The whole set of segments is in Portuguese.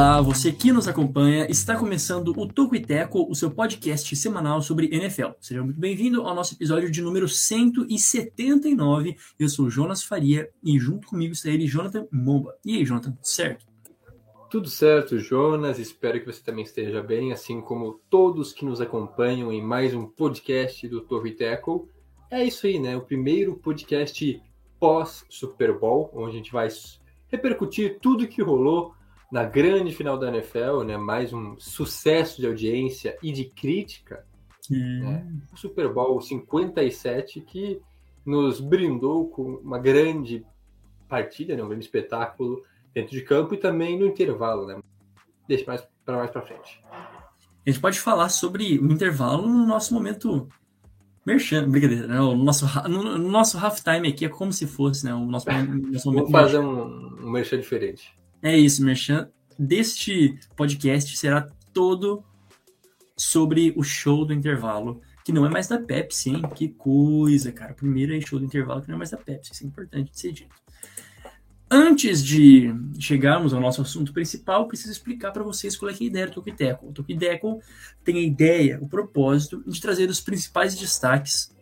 Olá, você que nos acompanha, está começando o Toco e Teco, o seu podcast semanal sobre NFL. Seja muito bem-vindo ao nosso episódio de número 179. Eu sou Jonas Faria e junto comigo está ele, Jonathan Momba. E aí, Jonathan, certo? Tudo certo, Jonas. Espero que você também esteja bem, assim como todos que nos acompanham em mais um podcast do Torre Tackle. É isso aí, né? O primeiro podcast pós-Super Bowl, onde a gente vai repercutir tudo que rolou na grande final da NFL, né? Mais um sucesso de audiência e de crítica. Né? O Super Bowl 57 que nos brindou com uma grande partida, né? um grande espetáculo dentro de campo e também no intervalo, né? Deixa mais para mais para frente. A gente pode falar sobre o intervalo no nosso momento merchan, brincadeira, né? O nosso, no, no nosso halftime aqui é como se fosse, né? O nosso, nosso momento Vamos fazer um, um merchan diferente. É isso, merchan deste podcast será todo sobre o show do intervalo, que não é mais da Pepsi, hein? Que coisa, cara. Primeiro é show do intervalo que não é mais da Pepsi, isso é importante de ser dito. Antes de chegarmos ao nosso assunto principal, preciso explicar para vocês qual é, é a ideia do Tokideco. O Tokideco tem a ideia, o propósito de trazer os principais destaques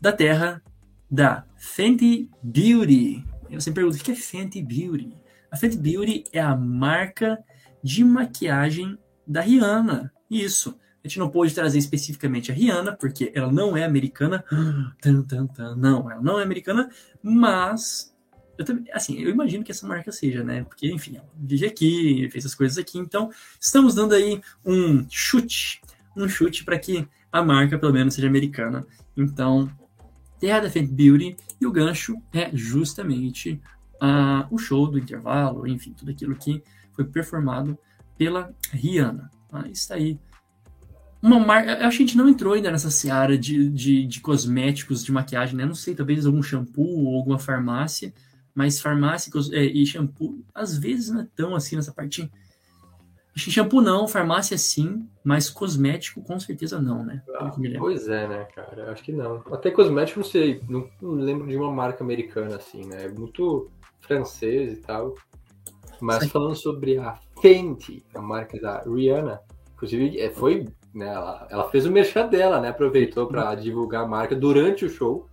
da terra da Fenty Beauty. E você me pergunta, o que é Fenty Beauty? A Fenty Beauty é a marca de maquiagem da Rihanna. Isso. A gente não pôde trazer especificamente a Rihanna, porque ela não é americana. Não, ela não é americana, mas eu também, assim, eu imagino que essa marca seja, né? Porque, enfim, ela vive aqui, fez as coisas aqui, então estamos dando aí um chute, um chute para que a marca, pelo menos, seja americana. Então, Terra da Fenty Beauty e o gancho é justamente o show do intervalo, enfim, tudo aquilo que foi performado pela Rihanna. Mas está aí. Uma marca. Acho que a gente não entrou ainda nessa seara de, de, de cosméticos, de maquiagem, né? Não sei, talvez algum shampoo ou alguma farmácia mas farmácia é, e shampoo, às vezes não é tão assim nessa parte. Shampoo não, farmácia sim, mas cosmético com certeza não, né? Ah, pois é, né, cara? Acho que não. Até cosmético, não sei, não, não, lembro de uma marca americana assim, né? É muito francês e tal. Mas falando sobre a Fenty, a marca da Rihanna, inclusive é, foi, né, ela, ela fez o merchan dela, né? Aproveitou para divulgar a marca durante o show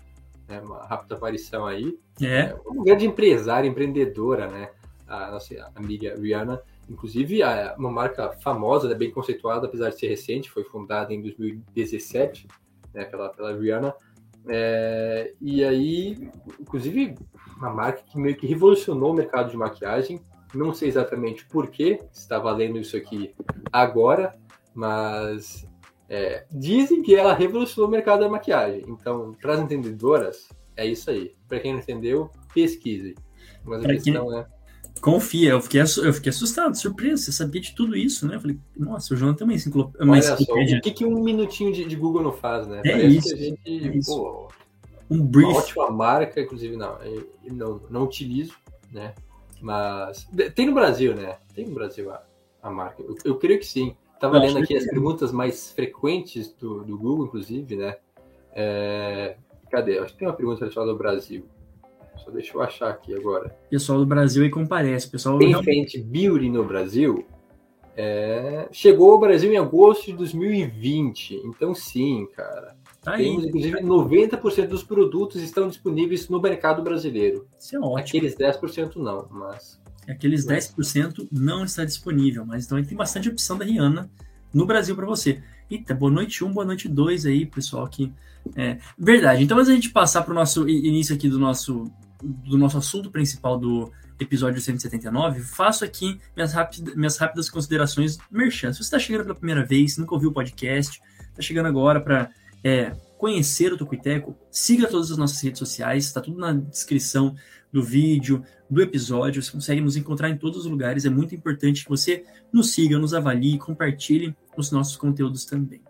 né, uma rápida aparição aí. É. é uma grande empresária, empreendedora, né? A nossa amiga Rihanna. Inclusive, é uma marca famosa, né, bem conceituada, apesar de ser recente, foi fundada em 2017 né, pela, pela Rihanna. É, e aí, inclusive, uma marca que meio que revolucionou o mercado de maquiagem. Não sei exatamente por que está valendo isso aqui agora, mas é, dizem que ela revolucionou o mercado da maquiagem. Então, para as entendedoras, é isso aí. Para quem não entendeu, pesquise. Mas a pra questão quem... é. Confia, eu fiquei, eu fiquei assustado, surpreso. Você sabia de tudo isso, né? Eu falei, nossa, o João tem uma enciclopédia. Olha só, o que, que um minutinho de, de, Google não faz, né? É Parece isso, que a gente. É isso. Pô, um brief. Uma ótima marca, inclusive, não, eu não, não utilizo, né? Mas. Tem no Brasil, né? Tem no Brasil a, a marca. Eu, eu creio que sim. Estava lendo aqui as perguntas mais frequentes do, do Google, inclusive, né? É... Cadê? Acho que tem uma pergunta relacionada ao Brasil. Só deixa eu achar aqui agora. Pessoal do Brasil aí comparece. Pessoal tem frente Beauty no Brasil. É... Chegou ao Brasil em agosto de 2020. Então, sim, cara. Tá Temos, aí. inclusive, 90% dos produtos estão disponíveis no mercado brasileiro. Isso é ótimo. Aqueles 10% não, mas aqueles 10% não está disponível, mas então tem bastante opção da Rihanna no Brasil para você. Eita, boa noite 1, um, boa noite 2 aí, pessoal aqui. É, verdade. Então, antes a gente passar para o nosso início aqui do nosso, do nosso assunto principal do episódio 179, faço aqui minhas, rápidas, minhas rápidas considerações merchan. Se você está chegando pela primeira vez, nunca ouviu o podcast, está chegando agora para é, conhecer o Tocuiteco, siga todas as nossas redes sociais, está tudo na descrição do vídeo, do episódio. Você consegue nos encontrar em todos os lugares. É muito importante que você nos siga, nos avalie, compartilhe os nossos conteúdos também.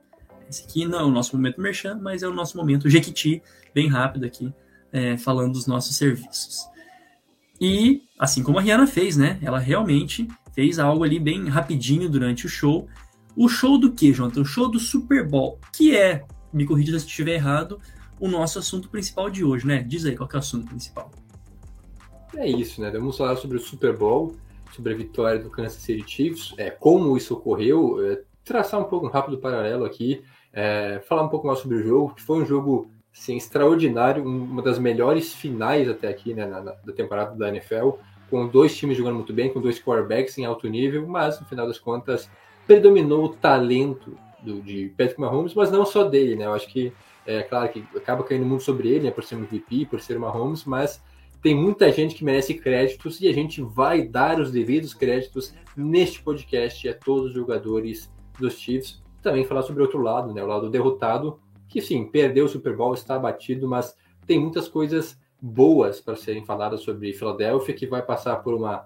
Esse aqui não é o nosso momento merchan, mas é o nosso momento Jequiti, bem rápido aqui, é, falando dos nossos serviços. E, assim como a Rihanna fez, né? Ela realmente fez algo ali bem rapidinho durante o show. O show do que, Jonathan? O show do Super Bowl, que é, me corrija se estiver errado, o nosso assunto principal de hoje, né? Diz aí qual é o assunto principal. É isso, né? Vamos falar sobre o Super Bowl, sobre a vitória do Kansas City Chiefs, é, como isso ocorreu, é, traçar um pouco um rápido paralelo aqui, é, falar um pouco mais sobre o jogo, que foi um jogo assim, extraordinário, uma das melhores finais até aqui né, na, na, da temporada da NFL, com dois times jogando muito bem, com dois quarterbacks em alto nível, mas no final das contas predominou o talento do, de Patrick Mahomes, mas não só dele, né? Eu acho que é claro que acaba caindo muito sobre ele, né, por ser MVP, por ser Mahomes, mas tem muita gente que merece créditos e a gente vai dar os devidos créditos neste podcast a todos os jogadores dos Chiefs. Também falar sobre o outro lado, né, o lado derrotado, que sim, perdeu o Super Bowl, está abatido, mas tem muitas coisas boas para serem faladas sobre Filadélfia, que vai passar por uma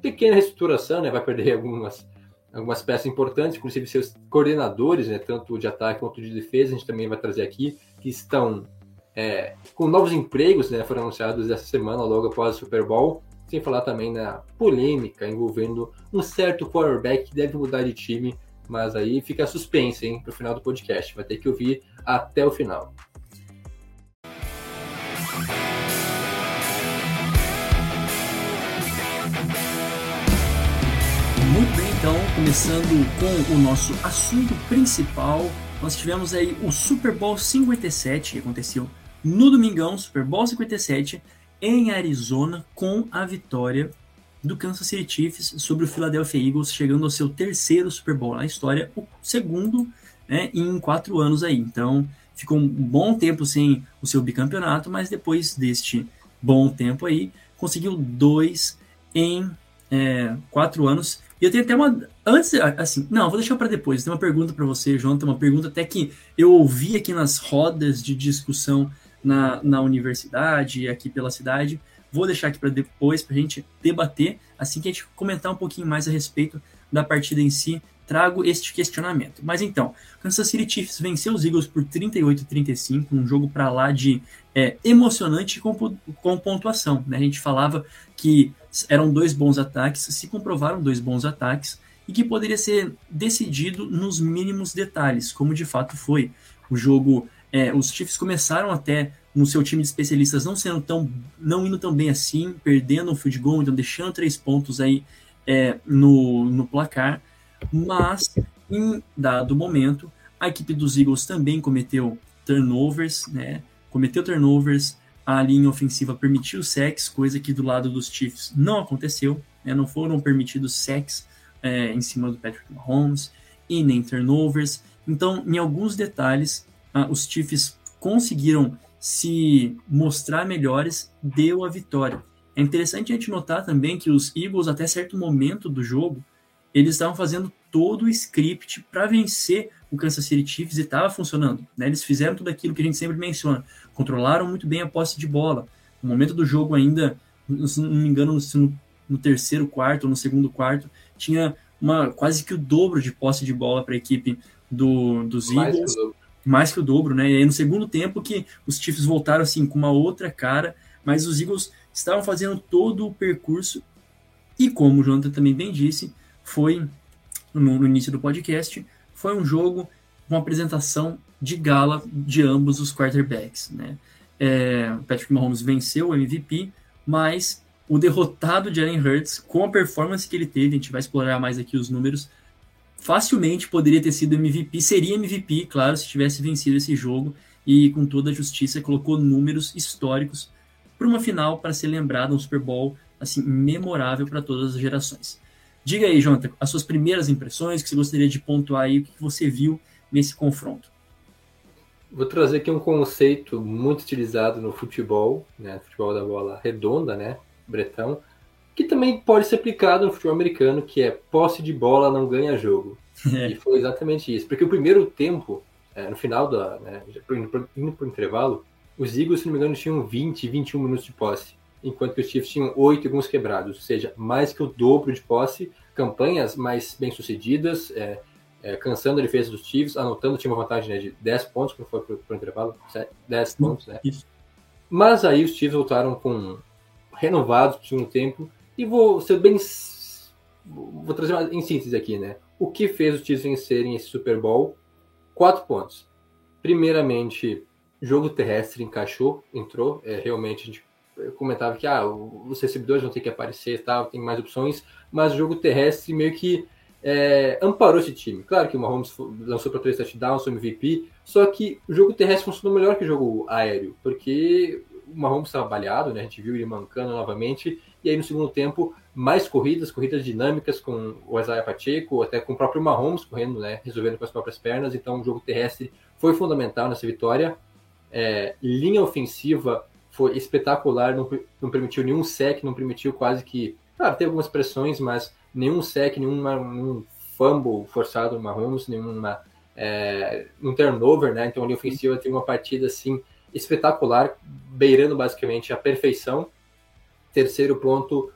pequena reestruturação, né, vai perder algumas algumas peças importantes, inclusive seus coordenadores, né, tanto de ataque quanto de defesa, a gente também vai trazer aqui, que estão é, com novos empregos, né, foram anunciados essa semana, logo após o Super Bowl, sem falar também na polêmica envolvendo um certo quarterback que deve mudar de time, mas aí fica suspense, hein, pro final do podcast, vai ter que ouvir até o final. Muito bem, então, começando com o nosso assunto principal, nós tivemos aí o Super Bowl 57, que aconteceu no domingão, Super Bowl 57, em Arizona, com a vitória do Kansas City Chiefs sobre o Philadelphia Eagles, chegando ao seu terceiro Super Bowl na história, o segundo né, em quatro anos aí. Então, ficou um bom tempo sem o seu bicampeonato, mas depois deste bom tempo aí, conseguiu dois em é, quatro anos. E eu tenho até uma. Antes, assim, não, vou deixar para depois. Tem uma pergunta para você, João. Tem uma pergunta até que eu ouvi aqui nas rodas de discussão na, na universidade, aqui pela cidade. Vou deixar aqui para depois, para a gente debater. Assim que a gente comentar um pouquinho mais a respeito da partida em si, trago este questionamento. Mas então, Kansas City Chiefs venceu os Eagles por 38 a 35, um jogo para lá de é, emocionante com, com pontuação. Né? A gente falava que eram dois bons ataques, se comprovaram dois bons ataques e que poderia ser decidido nos mínimos detalhes, como de fato foi. O jogo, é, os Chiefs começaram até no seu time de especialistas não sendo tão, não indo tão bem assim, perdendo o field goal, então deixando três pontos aí é, no, no placar, mas em dado momento a equipe dos Eagles também cometeu turnovers, né? Cometeu turnovers, a linha ofensiva permitiu sacks, coisa que do lado dos Chiefs não aconteceu, né? não foram permitidos sacks é, em cima do Patrick Mahomes e nem turnovers. Então, em alguns detalhes, ah, os Chiefs conseguiram se mostrar melhores, deu a vitória. É interessante a gente notar também que os Eagles, até certo momento do jogo, eles estavam fazendo todo o script para vencer o Kansas City Chiefs e estava funcionando. Né? Eles fizeram tudo aquilo que a gente sempre menciona, controlaram muito bem a posse de bola. No momento do jogo ainda, se não me engano, no, no terceiro quarto ou no segundo quarto, tinha uma quase que o dobro de posse de bola para a equipe do, dos mais Eagles. Mais que o dobro, né? E aí no segundo tempo que os Chiefs voltaram assim com uma outra cara, mas os Eagles estavam fazendo todo o percurso e como o Jonathan também bem disse, foi no, no início do podcast, foi um jogo, uma apresentação de gala de ambos os quarterbacks. Né? É, Patrick Mahomes venceu o MVP, mas o derrotado Jalen Hurts, com a performance que ele teve, a gente vai explorar mais aqui os números, facilmente poderia ter sido MVP, seria MVP, claro, se tivesse vencido esse jogo e com toda a justiça colocou números históricos para uma final para ser lembrado um Super Bowl assim memorável para todas as gerações. Diga aí, Jonathan, as suas primeiras impressões, que você gostaria de pontuar aí, o que você viu nesse confronto. Vou trazer aqui um conceito muito utilizado no futebol, né, futebol da bola redonda, né, bretão, que também pode ser aplicado no futebol americano, que é posse de bola não ganha jogo. E foi exatamente isso, porque o primeiro tempo, é, no final da, né, indo para o intervalo, os Eagles, se não me engano, tinham 20, 21 minutos de posse enquanto que os Chiefs tinham oito e alguns quebrados, ou seja, mais que o dobro de posse, campanhas mais bem sucedidas, é, é, cansando a defesa dos Chiefs, anotando, tinha uma vantagem né, de 10 pontos, quando foi para o intervalo, 10 pontos, né? Isso. Mas aí os Chiefs voltaram com renovados para o segundo tempo, e vou ser bem vou trazer uma, em síntese aqui, né? O que fez os Chiefs vencerem esse Super Bowl? Quatro pontos. Primeiramente, jogo terrestre encaixou, entrou. É, realmente a gente comentava que ah, os recebedores vão ter que aparecer, tal, tem mais opções, mas o jogo terrestre meio que é, amparou esse time. Claro que o Mahomes lançou para três touchdowns, foi MVP, só que o jogo terrestre funcionou melhor que o jogo aéreo, porque o Mahomes estava baleado, né? A gente viu ele mancando novamente, e aí no segundo tempo, mais corridas, corridas dinâmicas com o Isaiah Pacheco, até com o próprio Mahomes correndo, né? Resolvendo com as próprias pernas, então o jogo terrestre foi fundamental nessa vitória. É, linha ofensiva foi espetacular, não, não permitiu nenhum sec, não permitiu quase que. Claro, teve algumas pressões, mas nenhum sec, nenhum, nenhum fumble forçado no Mahomes, nenhuma. É, um turnover, né? Então a linha ofensiva teve uma partida assim espetacular, beirando basicamente a perfeição. Terceiro ponto,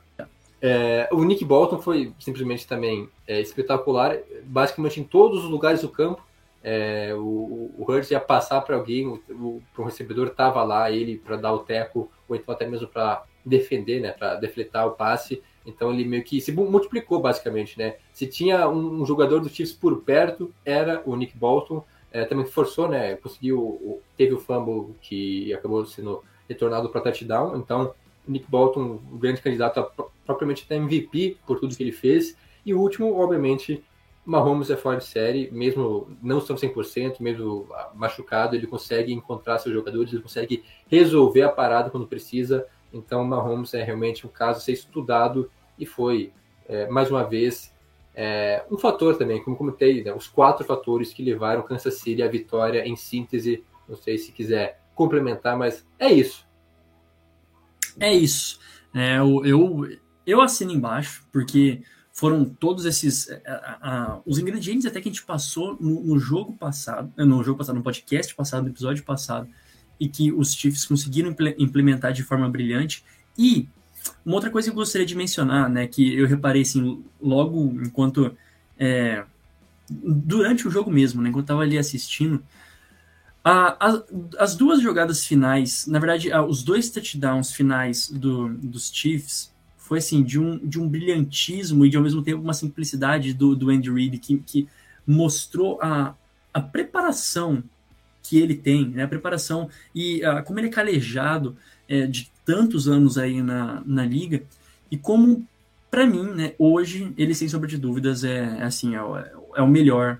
é, o Nick Bolton foi simplesmente também é, espetacular, basicamente em todos os lugares do campo. É, o, o Hurts ia passar para alguém, o, o, um recebedor estava lá, ele para dar o teco, ou então até mesmo para defender, né, para defletar o passe. Então ele meio que se multiplicou basicamente, né? Se tinha um, um jogador do Chiefs por perto, era o Nick Bolton. É, também forçou, né? Conseguiu, teve o fumble que acabou sendo retornado para touchdown. Então Nick Bolton, o grande candidato a propriamente até MVP por tudo que ele fez. E o último, obviamente, Mahomes é fora de série, mesmo não estando 100%, mesmo machucado, ele consegue encontrar seus jogadores, ele consegue resolver a parada quando precisa. Então, Mahomes é realmente um caso a ser estudado e foi, é, mais uma vez, é, um fator também, como comentei, né, os quatro fatores que levaram Kansas City à vitória em síntese. Não sei se quiser complementar, mas é isso. É isso. É, eu, eu, eu assino embaixo, porque foram todos esses a, a, a, os ingredientes até que a gente passou no, no, jogo passado, no jogo passado, no podcast passado, no episódio passado, e que os Chiefs conseguiram implementar de forma brilhante. E uma outra coisa que eu gostaria de mencionar, né, que eu reparei assim, logo enquanto é, durante o jogo mesmo, né, enquanto eu estava ali assistindo, a, as duas jogadas finais, na verdade, os dois touchdowns finais do, dos Chiefs foi assim, de um, de um brilhantismo e de ao mesmo tempo uma simplicidade do, do Andy Reid que, que mostrou a, a preparação que ele tem, né? a preparação e uh, como ele é calejado é, de tantos anos aí na, na liga e como, para mim, né, hoje, ele sem sombra de dúvidas é, é assim, é, é o melhor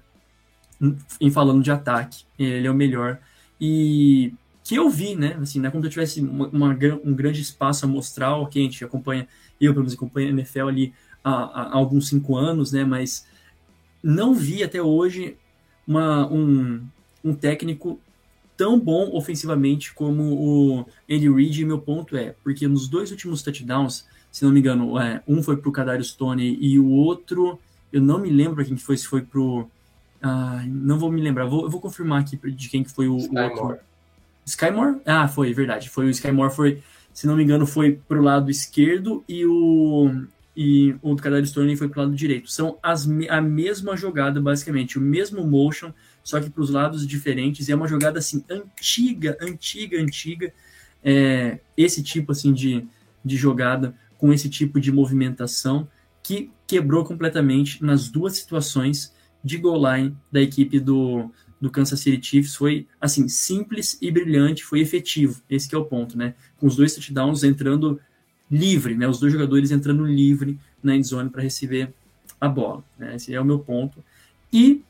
em falando de ataque, ele é o melhor e que eu vi, né? Assim, não é como se eu tivesse uma, uma, um grande espaço a mostrar, ok, a gente acompanha, eu pelo menos acompanho a NFL ali há, há, alguns cinco anos, né? Mas não vi até hoje uma, um, um técnico tão bom ofensivamente como o Andy Reid, e meu ponto é, porque nos dois últimos touchdowns, se não me engano, é, um foi pro Kadarius Stone e o outro, eu não me lembro quem foi, se foi pro... Ah, não vou me lembrar, vou, eu vou confirmar aqui de quem que foi o, o outro. Skymore? Ah, foi, verdade. Foi o Skymore, foi, se não me engano, foi pro lado esquerdo e o e o Kadar Stone foi pro lado direito. São as, a mesma jogada, basicamente, o mesmo motion, só que para os lados diferentes. E é uma jogada assim antiga, antiga, antiga. É, esse tipo assim de, de jogada com esse tipo de movimentação que quebrou completamente nas duas situações de goal line da equipe do, do Kansas City Chiefs foi assim simples e brilhante, foi efetivo. Esse é o ponto, né? Com os dois touchdowns entrando livre, né? Os dois jogadores entrando livre na endzone para receber a bola. Né? Esse é o meu ponto. E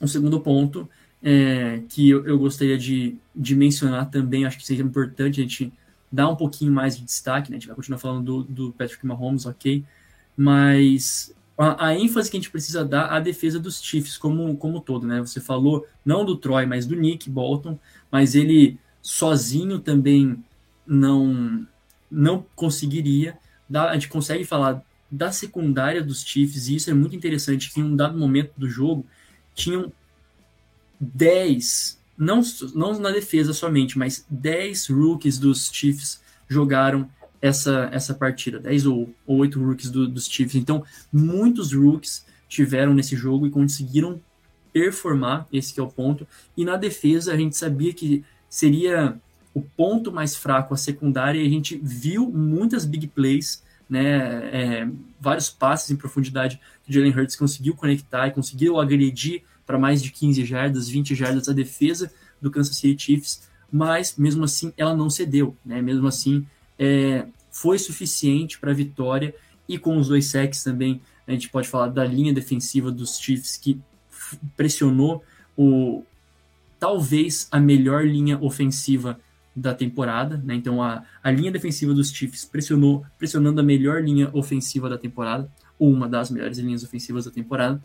um segundo ponto é, que eu, eu gostaria de, de, mencionar também, acho que seja importante a gente dar um pouquinho mais de destaque, né? A gente vai continuar falando do, do Patrick Mahomes, ok? Mas a, a, ênfase que a gente precisa dar à defesa dos Chiefs como, como todo, né? Você falou não do Troy, mas do Nick Bolton, mas ele sozinho também não não conseguiria. Dar, a gente consegue falar da secundária dos Chiefs, e isso é muito interessante, que em um dado momento do jogo tinham 10, não, não na defesa somente, mas 10 rookies dos Chiefs jogaram essa, essa partida, 10 ou, ou 8 rookies do, dos Chiefs. Então, muitos rookies tiveram nesse jogo e conseguiram performar, esse é o ponto. E na defesa, a gente sabia que seria o ponto mais fraco, a secundária, e a gente viu muitas big plays né? É, vários passes em profundidade que o Jalen Hurts conseguiu conectar e conseguiu agredir para mais de 15 jardas, 20 jardas a defesa do Kansas City Chiefs, mas mesmo assim ela não cedeu, né? Mesmo assim é, foi suficiente para a vitória e com os dois sacks também a gente pode falar da linha defensiva dos Chiefs que pressionou o talvez a melhor linha ofensiva da temporada, né? Então a, a linha defensiva dos Chiefs pressionou, pressionando a melhor linha ofensiva da temporada, ou uma das melhores linhas ofensivas da temporada,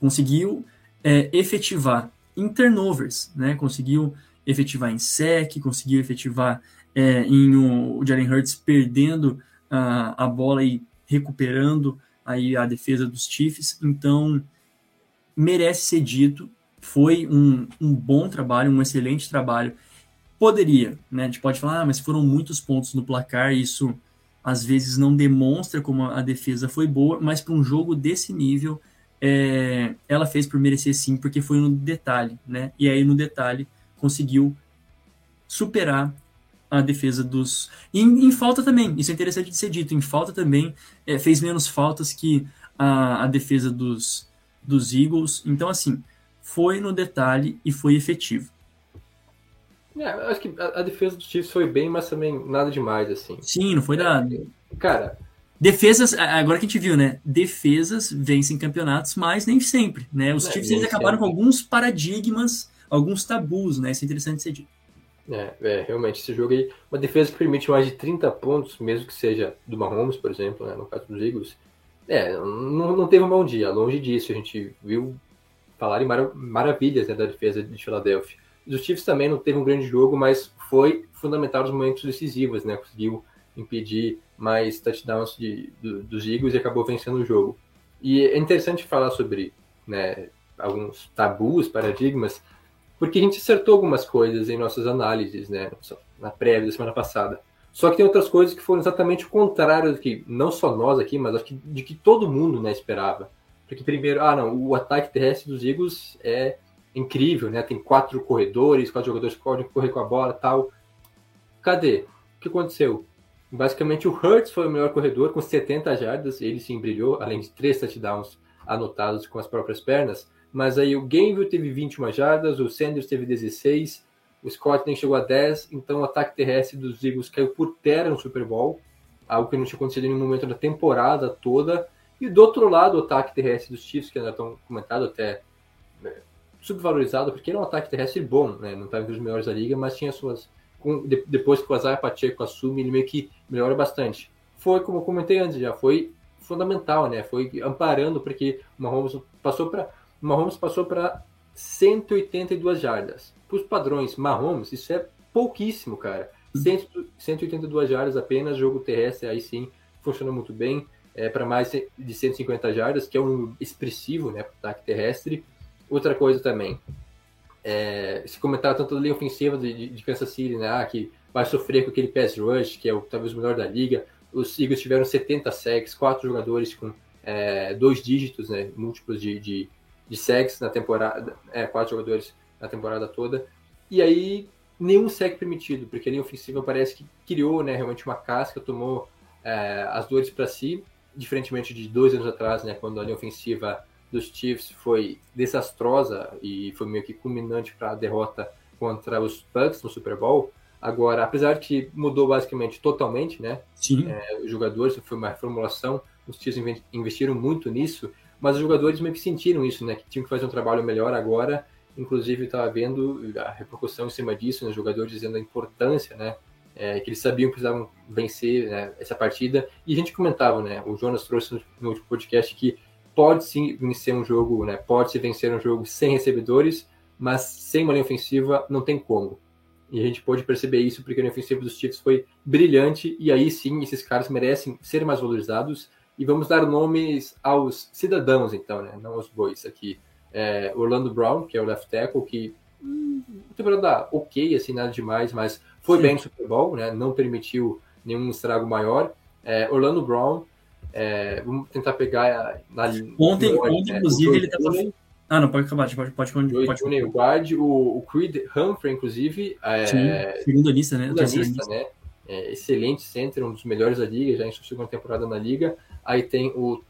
conseguiu é, efetivar em turnovers, né? Conseguiu efetivar em sec, conseguiu efetivar é, em o, Jalen Hurts perdendo a, a bola e recuperando aí a defesa dos Chiefs. Então merece ser dito, foi um, um bom trabalho, um excelente trabalho Poderia, né? A gente pode falar, ah, mas foram muitos pontos no placar, isso às vezes não demonstra como a defesa foi boa, mas para um jogo desse nível, é, ela fez por merecer sim, porque foi no detalhe, né? E aí no detalhe conseguiu superar a defesa dos. E em, em falta também, isso é interessante de ser dito, em falta também, é, fez menos faltas que a, a defesa dos, dos Eagles. Então, assim, foi no detalhe e foi efetivo. É, acho que a, a, defesa dos Chiefs foi bem, mas também nada demais, assim. Sim, não foi nada. Cara. Defesas, agora que a gente viu, né? Defesas vencem campeonatos, mas nem sempre, né? Os é, Chiefs eles acabaram com alguns paradigmas, alguns tabus, né? Isso é interessante ser dito. É, é, realmente, esse jogo aí, uma defesa que permite mais de 30 pontos, mesmo que seja do Mahomes, por exemplo, né, no caso dos Eagles, é, não, não teve um bom dia, longe disso, a gente viu falarem maravilhas né, da defesa de Filadélfia. Os Chiefs também não teve um grande jogo, mas foi fundamental nos momentos decisivos, né? Conseguiu impedir mais touchdowns de, do, dos Eagles e acabou vencendo o jogo. E é interessante falar sobre né, alguns tabus, paradigmas, porque a gente acertou algumas coisas em nossas análises, né? Na prévia da semana passada. Só que tem outras coisas que foram exatamente o contrário do que não só nós aqui, mas acho que de que todo mundo né, esperava. Porque primeiro, ah não, o ataque terrestre dos Eagles é incrível, né? Tem quatro corredores, quatro jogadores que podem correr com a bola tal. Cadê? O que aconteceu? Basicamente, o Hurts foi o melhor corredor, com 70 jardas, ele sim brilhou, além de três touchdowns anotados com as próprias pernas. Mas aí o Gainville teve 21 jardas, o Sanders teve 16, o Scott nem chegou a 10, então o ataque terrestre dos Eagles caiu por terra no Super Bowl, algo que não tinha acontecido em nenhum momento da temporada toda. E do outro lado, o ataque terrestre dos Chiefs, que ainda estão comentado até né, subvalorizado, porque era um ataque terrestre bom, né? Não estava entre os melhores da liga, mas tinha suas. Com, de, depois que o Azar Pacheco assume, ele meio que melhora bastante. Foi, como eu comentei antes já, foi fundamental, né? Foi amparando, porque o Mahomes passou para. Mahomes passou para 182 jardas. Para os padrões Mahomes, isso é pouquíssimo, cara. 182 jardas apenas, jogo terrestre, aí sim, funcionou muito bem. É, para mais de 150 jardas, que é um expressivo, né, ataque terrestre. Outra coisa também, é, se comentar tanto da linha ofensiva de, de, Kansas City, né, ah, que vai sofrer com aquele pass rush, que é o, talvez o melhor da liga. Os Eagles tiveram 70 sacks, quatro jogadores com é, dois dígitos, né, múltiplos de, de, de sacks na temporada, é, quatro jogadores na temporada toda. E aí, nenhum sack permitido, porque a linha ofensiva parece que criou né, realmente uma casca, tomou é, as dores para si, diferentemente de dois anos atrás, né, quando a linha ofensiva dos Chiefs foi desastrosa e foi meio que culminante para a derrota contra os Bucks no Super Bowl. Agora, apesar de que mudou basicamente totalmente, né? Sim. É, os jogadores, foi uma reformulação, os Chiefs investiram muito nisso, mas os jogadores meio que sentiram isso, né? Que tinham que fazer um trabalho melhor agora. Inclusive, estava vendo a repercussão em cima disso, né, os jogadores dizendo a importância, né? É, que eles sabiam que precisavam vencer né, essa partida. E a gente comentava, né? O Jonas trouxe no último podcast que pode sim vencer um jogo, né? Pode se vencer um jogo sem recebedores, mas sem uma linha ofensiva não tem como. E a gente pode perceber isso porque a linha ofensiva dos Chiefs foi brilhante e aí sim esses caras merecem ser mais valorizados. E vamos dar nomes aos cidadãos, então, né? Não aos bois aqui. É, Orlando Brown, que é o left tackle, que hum, temporada ok, assim, nada demais, mas foi sim. bem no Super Bowl, né? Não permitiu nenhum estrago maior. É, Orlando Brown, é, vamos tentar pegar na Ontem, ontem né? inclusive, ele estava. Ah, não, pode acabar, pode, pode, pode, pode. O guard, o, o Creed Humphrey, inclusive. É, Sim, segunda lista, né? Segunda lista, né? é, excelente center, um dos melhores da liga, já em sua segunda temporada na liga. Aí tem o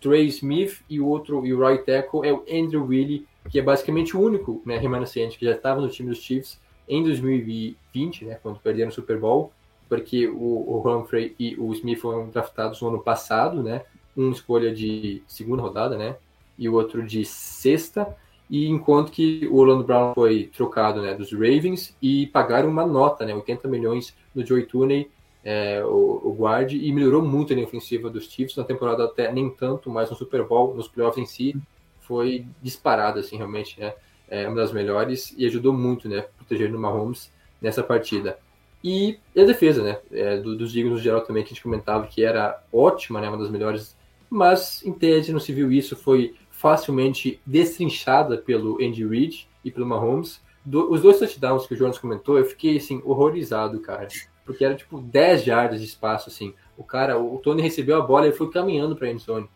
Trey Smith e o outro, e o right tackle é o Andrew Willie, que é basicamente o único né, remanescente que já estava no time dos Chiefs em 2020, né, quando perderam o Super Bowl, porque o, o Humphrey e o Smith foram draftados no ano passado, né, uma escolha de segunda rodada, né, e o outro de sexta, e enquanto que o Orlando Brown foi trocado né, dos Ravens e pagaram uma nota, né, 80 milhões no Joey Tooney, é, o, o guard, e melhorou muito a linha ofensiva dos Chiefs na temporada até nem tanto, mas no Super Bowl, nos playoffs em si, foi disparado, assim, realmente, né, é uma das melhores e ajudou muito, né, proteger o Mahomes nessa partida. E a defesa, né, é, do, dos Eagles no geral também, que a gente comentava que era ótima, né, uma das melhores, mas em tese não se viu isso, foi facilmente destrinchada pelo Andy Reid e pelo Mahomes. Do, os dois touchdowns que o Jonas comentou, eu fiquei assim horrorizado, cara, porque era tipo 10 jardas de espaço assim. O cara, o Tony recebeu a bola e foi caminhando para a endzone.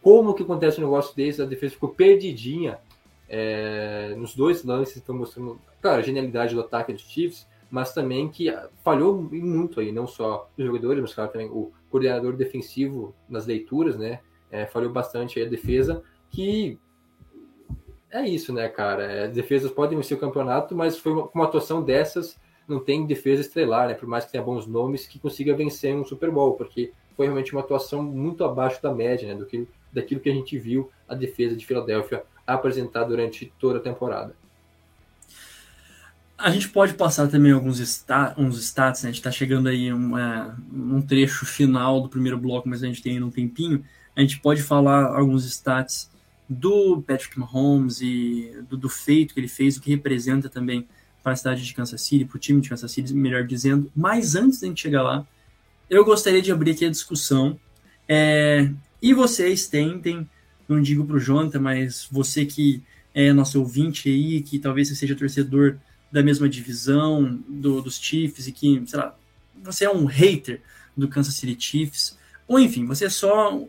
Como que acontece um negócio desse? A defesa ficou perdidinha. É, nos dois lances estão mostrando, claro, a genialidade do ataque dos Chiefs, mas também que falhou muito aí, não só os jogadores, mas claro, também o coordenador defensivo nas leituras, né? É, falhou bastante aí a defesa que é isso, né, cara? É, defesas podem vencer o campeonato, mas foi uma, uma, atuação dessas, não tem defesa estrelar, né? Por mais que tenha bons nomes, que consiga vencer um Super Bowl, porque foi realmente uma atuação muito abaixo da média, né? Do que, daquilo que a gente viu a defesa de Filadélfia apresentar durante toda a temporada. A gente pode passar também alguns sta uns stats, né? A gente está chegando aí uma, um trecho final do primeiro bloco, mas a gente tem ainda um tempinho. A gente pode falar alguns stats do Patrick Mahomes e do, do, feito que ele fez, o que representa também para a cidade de Kansas City, para o time de Kansas City, melhor dizendo. Mas antes de gente chegar lá, eu gostaria de abrir aqui a discussão. É, e vocês tentem, não digo para o Jonathan, mas você que é nosso ouvinte aí, que talvez você seja torcedor da mesma divisão do, dos Chiefs e que, sei lá, você é um hater do Kansas City Chiefs, ou enfim, você é só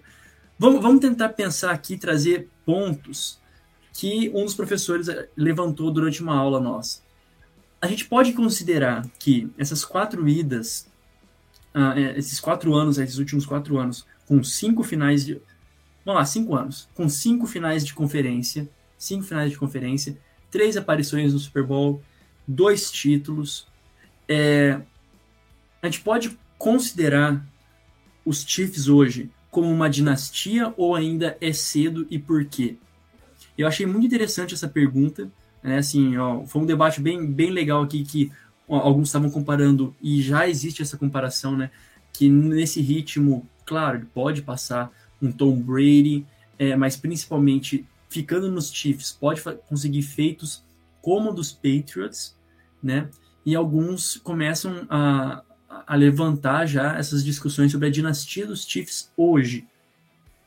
Vamos, vamos tentar pensar aqui, trazer pontos que um dos professores levantou durante uma aula nossa. A gente pode considerar que essas quatro idas, uh, esses quatro anos, esses últimos quatro anos, com cinco finais de. Vamos lá, cinco anos. Com cinco finais de conferência, cinco finais de conferência, três aparições no Super Bowl, dois títulos. É, a gente pode considerar os Chiefs hoje como uma dinastia ou ainda é cedo e por quê? Eu achei muito interessante essa pergunta, né? Assim, ó, foi um debate bem, bem legal aqui que ó, alguns estavam comparando e já existe essa comparação, né? Que nesse ritmo, claro, ele pode passar um Tom Brady, é, mas principalmente ficando nos Chiefs, pode conseguir feitos como dos Patriots, né? E alguns começam a, a levantar já essas discussões sobre a dinastia dos Chiefs hoje.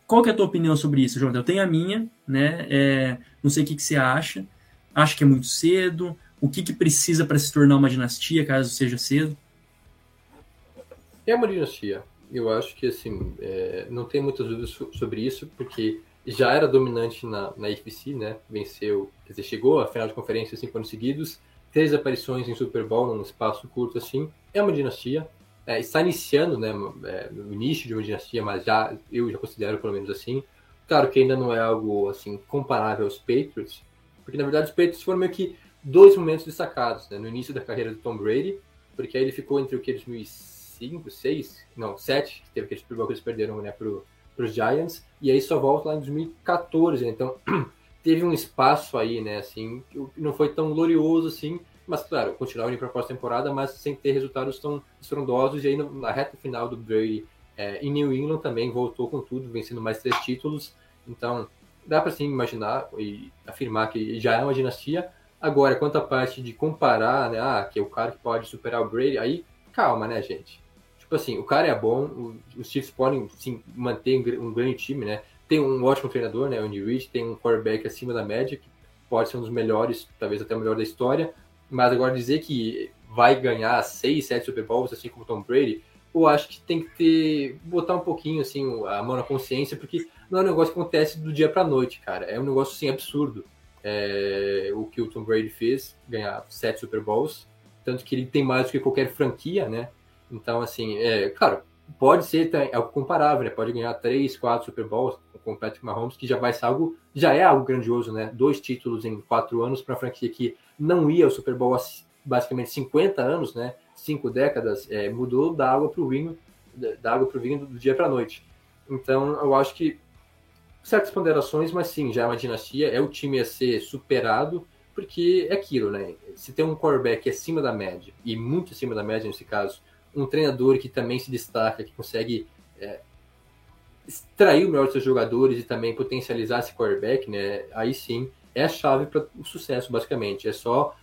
Qual que é a tua opinião sobre isso, Jonathan? Eu tenho a minha, né? É, não sei o que, que você acha. Acho que é muito cedo. O que, que precisa para se tornar uma dinastia, caso seja cedo? É uma dinastia. Eu acho que assim é, não tem muitas dúvidas sobre isso, porque já era dominante na, na né? Venceu, quer dizer, chegou à final de conferência cinco anos seguidos, três aparições em Super Bowl num espaço curto assim é uma dinastia. É, está iniciando, né, é, no início de uma dinastia, mas já eu já considero pelo menos assim. Claro que ainda não é algo assim comparável aos Patriots, porque na verdade os Patriots foram meio que dois momentos destacados, né, no início da carreira do Tom Brady, porque aí ele ficou entre o que 2005, 2006, não, 7, que teve aquele Super Bowl que eles perderam, né, pro os Giants, e aí só volta lá em 2014, né, então teve um espaço aí, né, assim, que não foi tão glorioso assim, mas, claro, continuar indo para a próxima temporada, mas sem ter resultados tão estrondosos. E aí, na reta final do Brady é, em New England também voltou com tudo, vencendo mais três títulos. Então, dá para sim imaginar e afirmar que já é uma dinastia. Agora, quanto à parte de comparar, né, ah, que é o cara que pode superar o Brady, aí calma, né, gente? Tipo assim, o cara é bom, os Chiefs podem sim manter um grande time, né? Tem um ótimo treinador, né, o Andy Reid, tem um quarterback acima da média, que pode ser um dos melhores, talvez até o melhor da história, mas agora dizer que vai ganhar 6, 7 Super Bowls, assim como Tom Brady, eu acho que tem que ter, botar um pouquinho assim a mão na consciência, porque não é um negócio que acontece do dia para noite, cara. É um negócio assim absurdo. É, o que o Tom Brady fez, ganhar 7 Super Bowls, tanto que ele tem mais do que qualquer franquia, né? Então, assim, é, claro, pode ser algo comparável, né? Pode ganhar três, quatro Super Bowls com o Patrick Mahomes, que já vai ser algo, já é algo grandioso, né? Dois títulos em quatro anos para a franquia que não ia ao Super Bowl há basicamente 50 anos, né? Cinco décadas, é, mudou da água para o vinho, da água para o vinho do dia para noite. Então, eu acho que certas ponderações, mas sim, já é uma dinastia, é o time a ser superado, porque é aquilo, né? Se tem um quarterback acima da média, e muito acima da média nesse caso, um treinador que também se destaca, que consegue é, extrair o melhor dos seus jogadores e também potencializar esse quarterback, né? Aí sim é a chave para o sucesso, basicamente. É só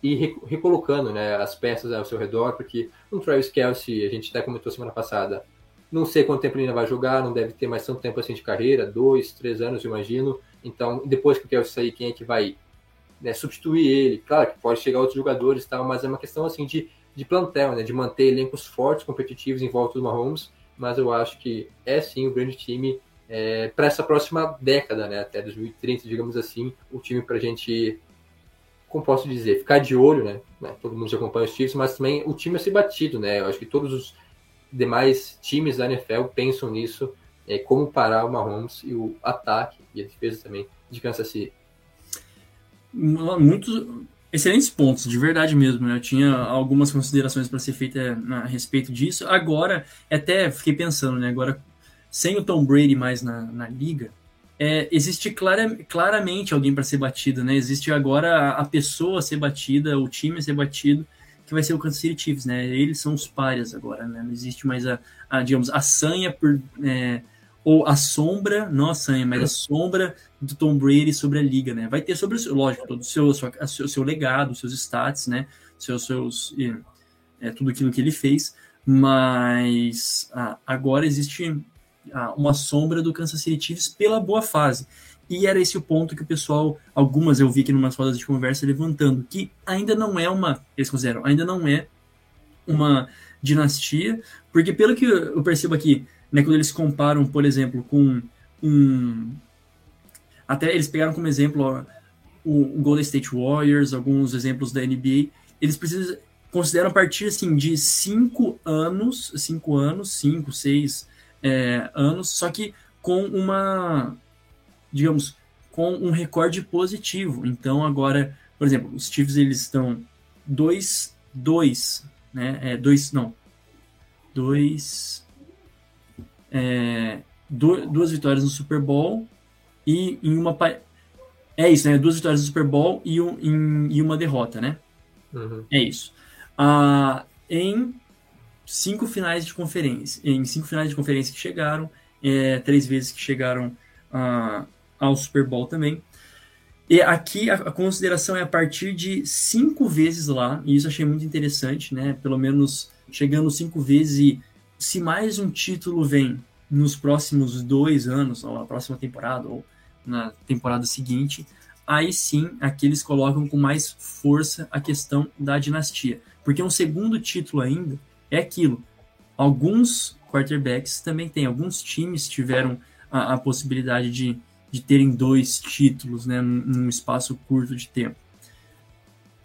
ir recolocando né, as peças ao seu redor, porque um Travis Kelsey, a gente até comentou semana passada, não sei quanto tempo ele ainda vai jogar, não deve ter mais tanto tempo assim de carreira, dois, três anos, imagino. Então, depois que o Kelsey sair, quem é que vai né, substituir ele? Claro que pode chegar outros jogadores, tal, mas é uma questão assim de de plantel, né, de manter elencos fortes, competitivos em volta do Mahomes, mas eu acho que é sim o grande time é, para essa próxima década, né, até 2030, digamos assim, o time para a gente, como posso dizer, ficar de olho, né, né, todo mundo já acompanha os Chiefs, mas também o time a ser batido, né, eu acho que todos os demais times da NFL pensam nisso, é, como parar o Mahomes e o ataque e a defesa também de Kansas City. Muitos, Excelentes pontos, de verdade mesmo. Né? Eu tinha algumas considerações para ser feitas a respeito disso. Agora, até fiquei pensando, né? Agora, sem o Tom Brady mais na, na liga, é, existe clara, claramente alguém para ser batido, né? Existe agora a, a, pessoa a ser batida, o time a ser batido, que vai ser o Kansas City Chiefs, né? Eles são os párias agora, né? Não existe mais a, a digamos, a sanha por, é, ou a sombra, não a sanha, mas a sombra do Tom Brady sobre a liga, né? Vai ter sobre, lógico, todo o seu, seu, seu legado, seus stats, né? Seus, seus, é, tudo aquilo que ele fez, mas ah, agora existe ah, uma sombra do Kansas City Chiefs pela boa fase. E era esse o ponto que o pessoal, algumas eu vi aqui em umas rodas de conversa levantando, que ainda não é uma, eles consideram, ainda não é uma dinastia, porque pelo que eu percebo aqui, né, quando eles comparam, por exemplo, com um. Até eles pegaram como exemplo ó, o, Golden State Warriors, alguns exemplos da NBA. Eles precisam, consideram a partir assim, de cinco anos, cinco anos, cinco, seis é, anos, só que com uma, digamos, com um recorde positivo. Então agora, por exemplo, os Chiefs eles estão 2 2, né? É, dois, não. 2 é, duas vitórias no Super Bowl e em uma. É isso, né? Duas vitórias no Super Bowl e, um, em, e uma derrota, né? Uhum. É isso. Ah, em cinco finais de conferência. Em cinco finais de conferência que chegaram, é, três vezes que chegaram ah, ao Super Bowl também. E aqui a, consideração é a partir de cinco vezes lá, e isso achei muito interessante, né? Pelo menos chegando cinco vezes e se mais um título vem nos próximos dois anos, ou na próxima temporada, ou na temporada seguinte, aí sim aqui eles colocam com mais força a questão da dinastia. Porque um segundo título ainda é aquilo. Alguns quarterbacks também têm, alguns times tiveram a, a possibilidade de, de terem dois títulos né, num, espaço curto de tempo.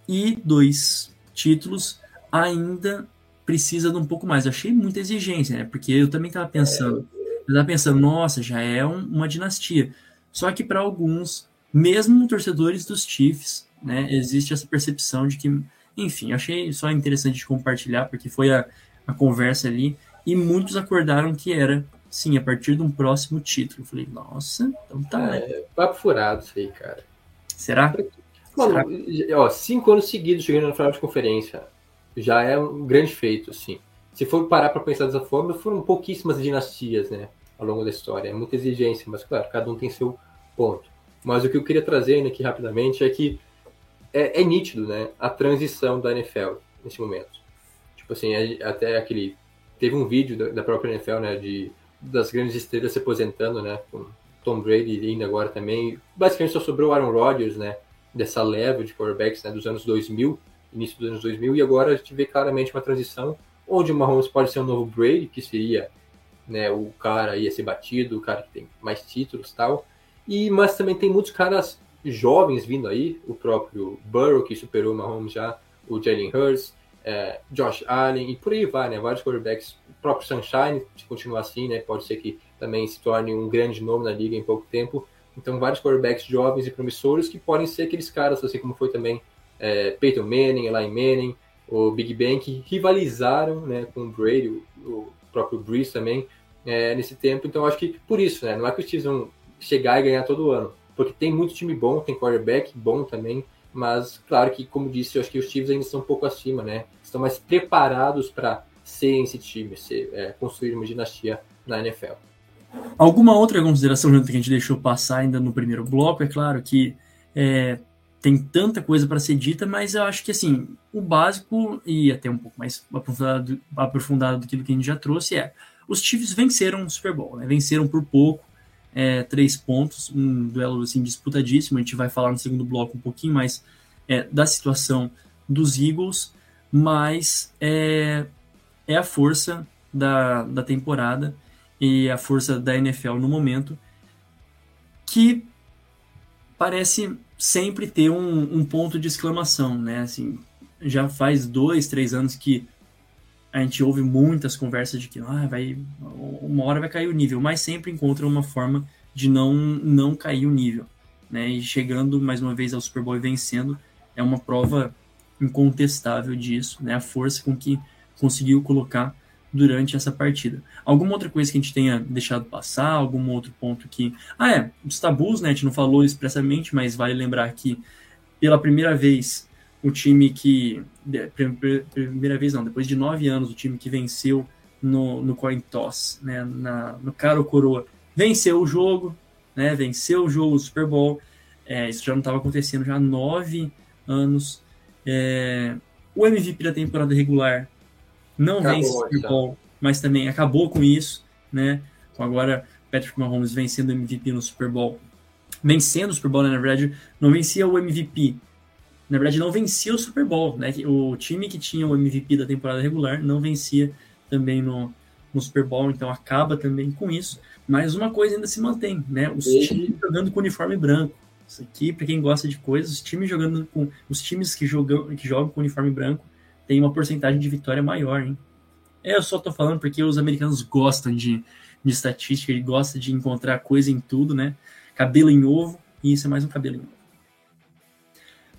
E dois títulos ainda precisa de um pouco mais. Achei muita exigência, né? Porque eu também estava pensando, eu estava pensando, nossa, já é um, uma dinastia. Só que para alguns, mesmo torcedores dos Chiefs, né, existe essa percepção de que, enfim, achei só interessante de compartilhar, porque foi a, a conversa ali, e muitos acordaram que era, sim, a partir de um próximo título. Eu falei, nossa, então tá. Né? É, papo furado isso aí, cara. Será? Mano, Será? Ó, cinco anos seguidos chegando na final de conferência já é um grande feito, assim. Se for parar para pensar dessa forma, foram pouquíssimas dinastias, né, ao longo da história. É muita exigência, mas claro, cada um tem seu ponto. Mas o que eu queria trazer aqui rapidamente é que é, é nítido, né, a transição da NFL nesse momento. Tipo assim, até aquele teve um vídeo da, da própria NFL, né, de das grandes estrelas se aposentando, né, com Tom Brady indo agora também. Basicamente só sobrou Aaron Rodgers, né, dessa leva de quarterbacks né, dos anos 2000 início dos anos 2000, e agora a gente vê claramente uma transição onde o Mahomes pode ser um novo Brady, que seria né, o cara ia ser batido, o cara que tem mais títulos tal. E, mas também tem muitos caras jovens vindo aí, o próprio Burrow, que superou o Mahomes já, o Jalen Hurts, é, Josh Allen e por aí vai, né? Vários quarterbacks, o próprio Sunshine, se continuar assim, né? Pode ser que também se torne um grande nome na liga em pouco tempo. Então, vários quarterbacks jovens e promissores que podem ser aqueles caras, assim como foi também é, Peyton Manning, Eli Manning, o Big Ben, que rivalizaram né, com o Brady, o, o próprio Breeze também, é, nesse tempo. Então, acho que por isso, né? Não é que os Chiefs vão chegar e ganhar todo ano, porque tem muito time bom, tem quarterback bom também, mas claro que, como disse, eu acho que os Chiefs ainda estão um pouco acima, né? Estão mais preparados para serem esse time, ser, é, construir uma dinastia na NFL. Alguma outra consideração que a gente deixou passar ainda no primeiro bloco? É claro que é, tem tanta coisa para ser dita, mas eu acho que assim o básico e até um pouco mais aprofundado, aprofundado do que a gente já trouxe é os Chiefs venceram o Super Bowl, né? venceram por pouco, é, três pontos, um duelo assim disputadíssimo. A gente vai falar no segundo bloco um pouquinho mais é, da situação dos Eagles, mas é, é a força da, da temporada e a força da NFL no momento que parece sempre ter um, um, ponto de exclamação, né? Assim, já faz dois, três anos que a gente ouve muitas conversas de que ah, vai, uma hora vai cair o nível, mas sempre encontra uma forma de não, não cair o nível, né? E chegando mais uma vez ao Super Bowl e vencendo é uma prova incontestável disso, né? A força com que conseguiu colocar durante essa partida. Alguma outra coisa que a gente tenha deixado passar, algum outro ponto que. Ah, é, os tabus, né? A gente não falou expressamente, mas vale lembrar que pela primeira vez o time que. Primeira vez não, depois de nove anos, o time que venceu no, no coin toss, né? Na, no caro coroa, venceu o jogo, né? Venceu o jogo, o Super Bowl. É, isso já não estava acontecendo já há nove anos. É, o MVP da temporada regular não acabou, vence Super Bowl, mas também acabou com isso, né? Com agora Patrick Mahomes vencendo o MVP no Super Bowl. Vencendo o Super Bowl, né? na verdade, não vencia o MVP. Na verdade, não vencia o Super Bowl, né? O time que tinha o MVP da temporada regular não vencia também no, no Super Bowl, então acaba também com isso. Mas uma coisa ainda se mantém, né? Os e... times jogando com uniforme branco. Isso aqui, para quem gosta de coisas, os times jogando com os times que jogam que jogam com uniforme branco tem uma porcentagem de vitória maior, hein? Eu só tô falando porque os americanos gostam de, de estatística, eles gostam de encontrar coisa em tudo, né? Cabelo em ovo, e isso é mais um cabelo em ovo.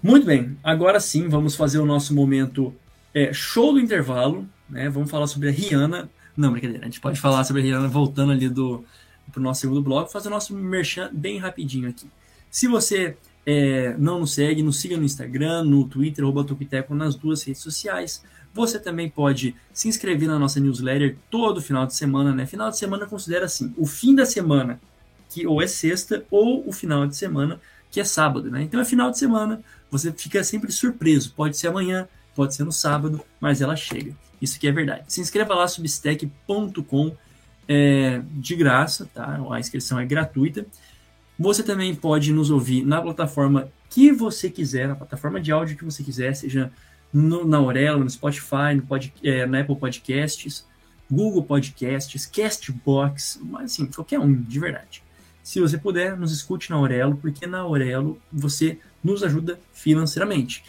Muito bem, agora sim vamos fazer o nosso momento é, show do intervalo, né? Vamos falar sobre a Rihanna. Não, brincadeira, a gente pode falar sobre a Rihanna voltando ali do pro nosso segundo bloco, fazer o nosso merchan bem rapidinho aqui. Se você é, não nos segue, nos siga no Instagram, no Twitter, arroba Topiteco, nas duas redes sociais. Você também pode se inscrever na nossa newsletter todo final de semana, né? Final de semana considera assim, o fim da semana, que ou é sexta, ou o final de semana, que é sábado, né? Então é final de semana, você fica sempre surpreso. Pode ser amanhã, pode ser no sábado, mas ela chega. Isso que é verdade. Se inscreva lá, substack.com, é, de graça, tá? A inscrição é gratuita. Você também pode nos ouvir na plataforma que você quiser, na plataforma de áudio que você quiser, seja no, na Aurelo, no Spotify, no pod, é, na Apple Podcasts, Google Podcasts, Castbox, mas assim, qualquer um, de verdade. Se você puder, nos escute na Aurelo, porque na Aurelo você nos ajuda financeiramente.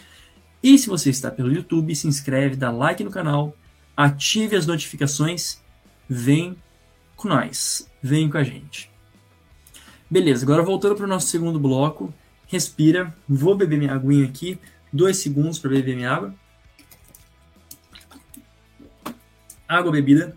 E se você está pelo YouTube, se inscreve, dá like no canal, ative as notificações, vem com nós, vem com a gente. Beleza, agora voltando para o nosso segundo bloco. Respira. Vou beber minha aguinha aqui. Dois segundos para beber minha água. Água bebida.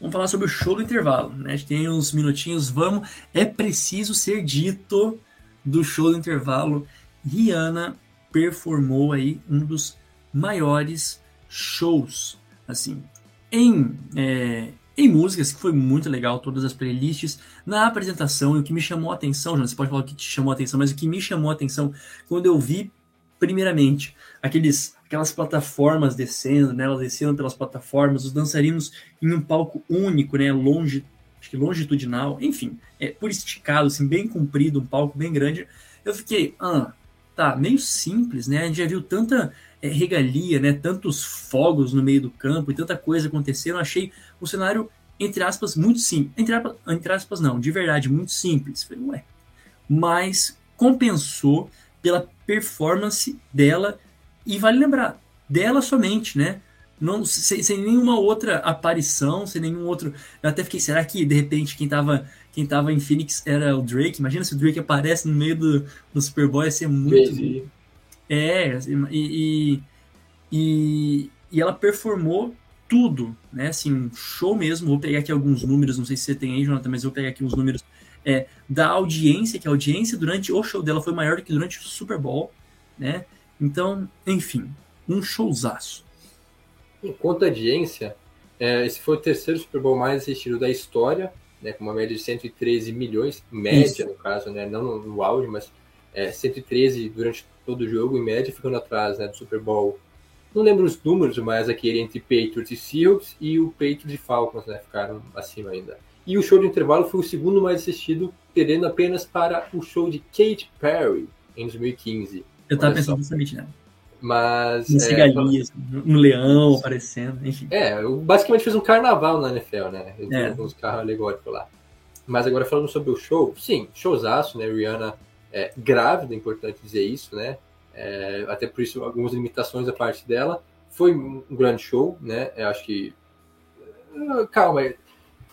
Vamos falar sobre o show do intervalo. Né? A gente tem uns minutinhos. Vamos. É preciso ser dito do show do intervalo. Rihanna performou aí um dos maiores shows, assim, em é, em músicas, que foi muito legal, todas as playlists. Na apresentação, e o que me chamou a atenção, Jonas, você pode falar o que te chamou a atenção, mas o que me chamou a atenção quando eu vi, primeiramente, aqueles, aquelas plataformas descendo, né, elas descendo pelas plataformas, os dançarinos em um palco único, né, longe, acho que longitudinal, enfim, é, por esticado, assim, bem comprido, um palco bem grande. Eu fiquei, ah, tá, meio simples, né? A gente já viu tanta é, regalia, né? Tantos fogos no meio do campo e tanta coisa acontecendo. Achei o cenário, entre aspas, muito simples. Entre, entre aspas, não, de verdade, muito simples. Falei, ué. Mas compensou pela performance dela. E vale lembrar, dela somente, né? Não, sem, sem nenhuma outra aparição, sem nenhum outro. Eu até fiquei, será que de repente quem tava, quem tava em Phoenix era o Drake? Imagina se o Drake aparece no meio do, do Superboy, ia ser muito. Jay-Z. É, e, e, e, ela performou tudo, né? Assim, um show mesmo. Vou pegar aqui alguns números, não sei se você tem aí, Jonathan, mas eu vou pegar aqui uns números é, da audiência, que a audiência durante o show dela foi maior do que durante o Super Bowl, né? Então, enfim, um showzaço. Enquanto audiência, é, esse foi o terceiro Super Bowl mais assistido da história, né, com uma média de 113 milhões, média Isso. no caso, né, não no, no auge, mas é, 113 durante todo o jogo, em média, ficando atrás né, do Super Bowl. Não lembro os números, mas aquele entre Patriots e Seahawks e o Patriots e Falcons né, ficaram acima ainda. E o show de intervalo foi o segundo mais assistido, perdendo apenas para o show de Katy Perry em 2015. Eu tava Olha só. pensando justamente nela. Mas. Nas é, um leão aparecendo, enfim. É, eu basicamente fiz um carnaval na NFL, né? Eu É. uns carros alegóricos lá. Mas agora falando sobre o show, sim, showzaço, né? Rihanna é, grávida, é importante dizer isso, né? É, até por isso, algumas limitações da parte dela. Foi um grande show, né? Eu acho que. Ah, Calma,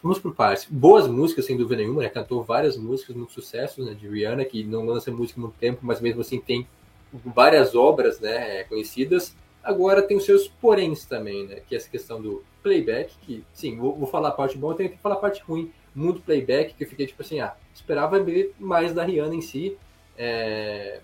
vamos por partes. Boas músicas, sem dúvida nenhuma, né? Cantou várias músicas, muitos sucessos né? de Rihanna, que não lança música há muito tempo, mas mesmo assim tem várias obras né, conhecidas. Agora tem os seus poréns também, né? Que é essa questão do playback, que, sim, vou, vou falar a parte boa, tenho que falar a parte ruim. Muito playback, que eu fiquei tipo assim, ah, esperava ver mais da Rihanna em si. É...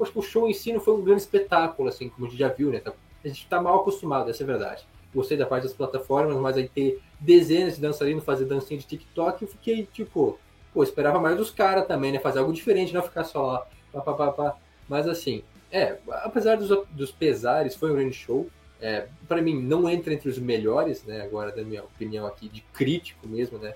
Acho que o show em si não foi um grande espetáculo, assim, como a gente já viu, né? Tá- A gente tá mal acostumado, essa é a verdade. Gostei da parte das plataformas, mas aí ter dezenas de dançarinos fazer dancinha de TikTok, eu fiquei tipo, pô, esperava mais dos caras também, né? Fazer algo diferente, não ficar só lá, pá, pá, pá, pá. Mas assim, é, apesar dos, dos pesares, foi um grande show. É, para mim, não entra entre os melhores, né? Agora, da minha opinião aqui, de crítico mesmo, né?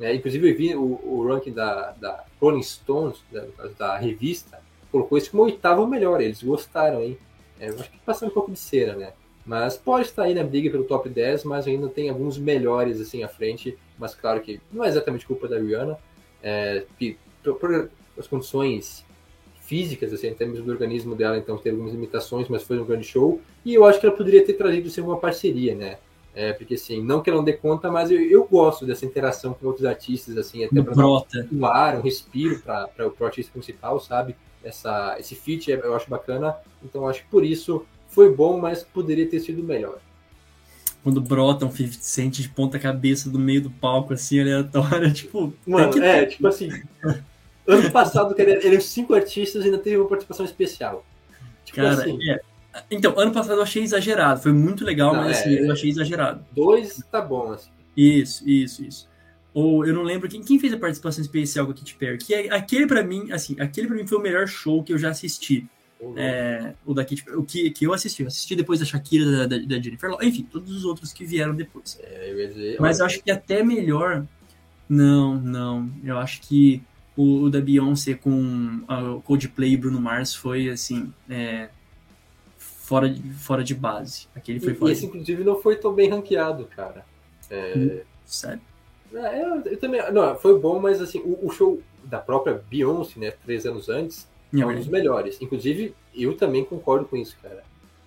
É, inclusive, eu vi o, o ranking da, da Rolling Stones, né, no caso da revista, colocou isso como oitavo melhor. Eles gostaram, hein? É, acho que passando um pouco de cera, né? Mas pode estar aí na briga pelo top 10, mas ainda tem alguns melhores assim à frente. Mas claro que não é exatamente culpa da Rihanna. É, que por, por as condições físicas, assim, em termos do organismo dela, então teve algumas limitações, mas foi um grande show. E eu acho que ela poderia ter trazido assim, uma parceria, né? É, porque assim, não que ela não dê conta, mas eu, eu gosto dessa interação com outros artistas, assim, até para um ar, um respiro para o artista principal, sabe? Essa, esse feat é- eu acho bacana, então eu acho que por isso foi bom, mas poderia ter sido melhor. Quando brota um 50 Cent de ponta cabeça do meio do palco, assim, aleatório, tipo... Mano, é, tipo assim, ano passado ele eram cinco artistas e ainda teve uma participação especial. Tipo Cara, assim, é. Então, ano passado eu achei exagerado. Foi muito legal, Não, mas é, assim, eu é. achei exagerado. dois tá bom, assim. Isso, isso, isso. Ou eu não lembro quem, quem fez a participação especial com a Katy Perry. Que é- aquele pra mim, assim, aquele para mim foi o melhor show que eu já assisti. É, o da Katy Perry, o que, que eu assisti. Eu assisti depois da Shakira, da, da, Jennifer Lopez, enfim, todos os outros que vieram depois. É, eu dizer, Mas eu acho que até melhor. Não, não. Eu acho que o, o da Beyoncé com a- o Coldplay e Bruno Mars foi assim. é, fora, de, fora de base. Aquele foi e, fora esse, de inclusive, não foi tão bem ranqueado, cara. É, sabe? É, eu, eu também. Não, foi bom, mas assim, o, o show da própria Beyoncé, né, três anos antes, Não, um dos melhores. Inclusive, eu também concordo com isso, cara.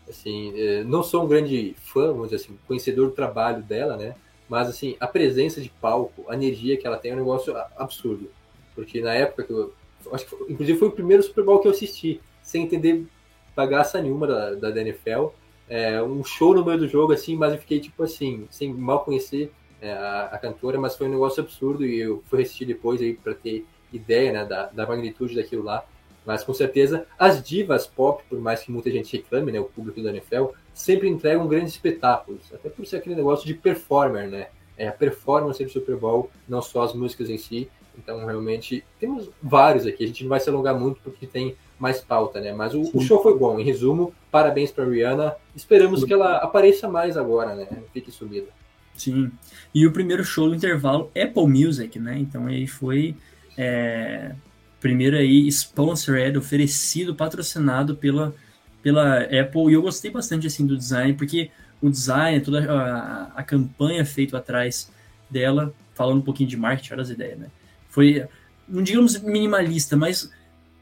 Assim, é, não sou um grande fã, vamos dizer assim, conhecedor do trabalho dela, né? Mas, assim, a presença de palco, a energia que ela tem é um negócio absurdo. Porque na época que eu. Acho que foi- inclusive foi o primeiro Super Bowl que eu assisti, sem entender bagaça nenhuma da, da, NFL. É, um show no meio do jogo, assim, mas eu fiquei, tipo assim, sem mal conhecer é, a, a cantora, mas foi um negócio absurdo e eu fui assistir depois aí para ter ideia né, da, da magnitude daquilo lá. Mas com certeza as divas pop, por mais que muita gente reclame, né, o público da NFL, sempre entregam grandes espetáculos, até por ser aquele negócio de performer, né? É a performance do Super Bowl, não só as músicas em si. Então, realmente, temos vários aqui. A gente não vai se alongar muito porque tem mais pauta, né? Mas o, o show foi bom. Em resumo, parabéns para Rihanna. Esperamos que ela apareça mais agora, né? Fique sumida. Sim. E o primeiro show do intervalo, Apple Music, né? Então aí foi. É, primeiro aí, sponsored, oferecido, patrocinado pela, pela Apple. E eu gostei bastante assim do design, porque o design, toda a, a campanha feita atrás dela, falando um pouquinho de marketing, olha as ideias, né? Foi, não digamos minimalista, mas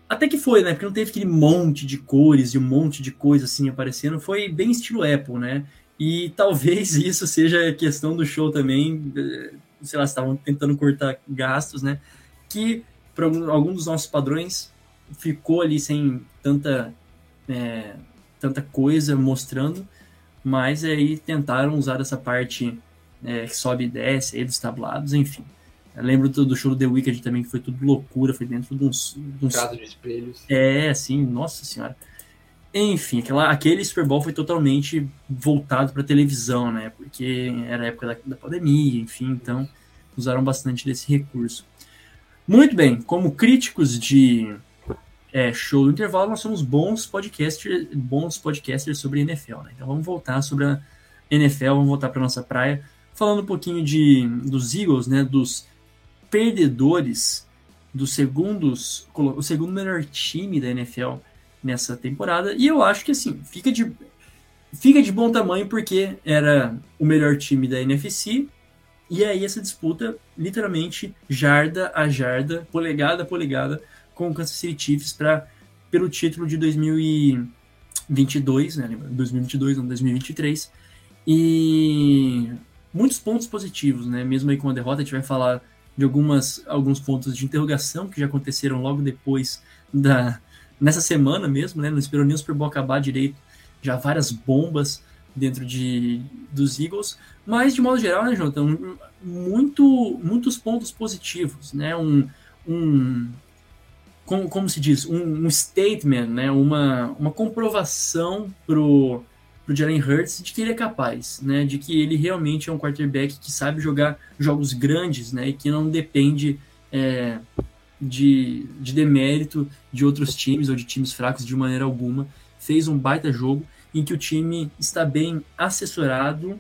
até que foi, né? Porque não teve aquele monte de cores e um monte de coisa assim aparecendo. Foi bem estilo Apple, né? E talvez isso seja questão do show também. Eh, sei lá, estavam tentando cortar gastos, né? Que para alguns dos nossos padrões ficou ali sem tanta é, tanta coisa mostrando, mas aí tentaram usar essa parte é, que sobe e desce aí dos tablados, enfim. Eu lembro do, do show do The Wicked também, que foi tudo loucura, foi dentro de uns. De uns... Casa de espelhos. É, assim, nossa senhora. Enfim, aquela, aquele Super Bowl foi totalmente voltado para televisão, né? Porque era a época da, da pandemia, enfim, então usaram bastante desse recurso. Muito bem, como críticos de é, show do intervalo, nós somos bons podcasters, bons podcasters sobre NFL, né? Então vamos voltar sobre a NFL, vamos voltar para nossa praia, falando um pouquinho de dos Eagles, né? Dos perdedores dos segundos, o segundo melhor time da NFL nessa temporada. E eu acho que assim, fica de fica de bom tamanho porque era o melhor time da NFC. E aí essa disputa, literalmente, jarda a jarda, polegada a polegada, com o Kansas City Chiefs para pelo título de 2022, né? 2022, não 2023. E muitos pontos positivos, né? Mesmo aí com a derrota, a gente vai falar de algumas, alguns pontos de interrogação que já aconteceram logo depois da nessa semana mesmo, né? Não esperou nem o Super Bowl acabar direito, já várias bombas dentro de dos Eagles, mas de modo geral, né, Jonathan, muito muitos pontos positivos, né? Um, um como, como se diz, um, um statement, né? Uma uma comprovação pro pro Jalen Hurts de que ele é capaz, né? De que ele realmente é um quarterback que sabe jogar jogos grandes, né? E que não depende é, de, de demérito de outros times ou de times fracos de maneira alguma. Fez um baita jogo em que o time está bem assessorado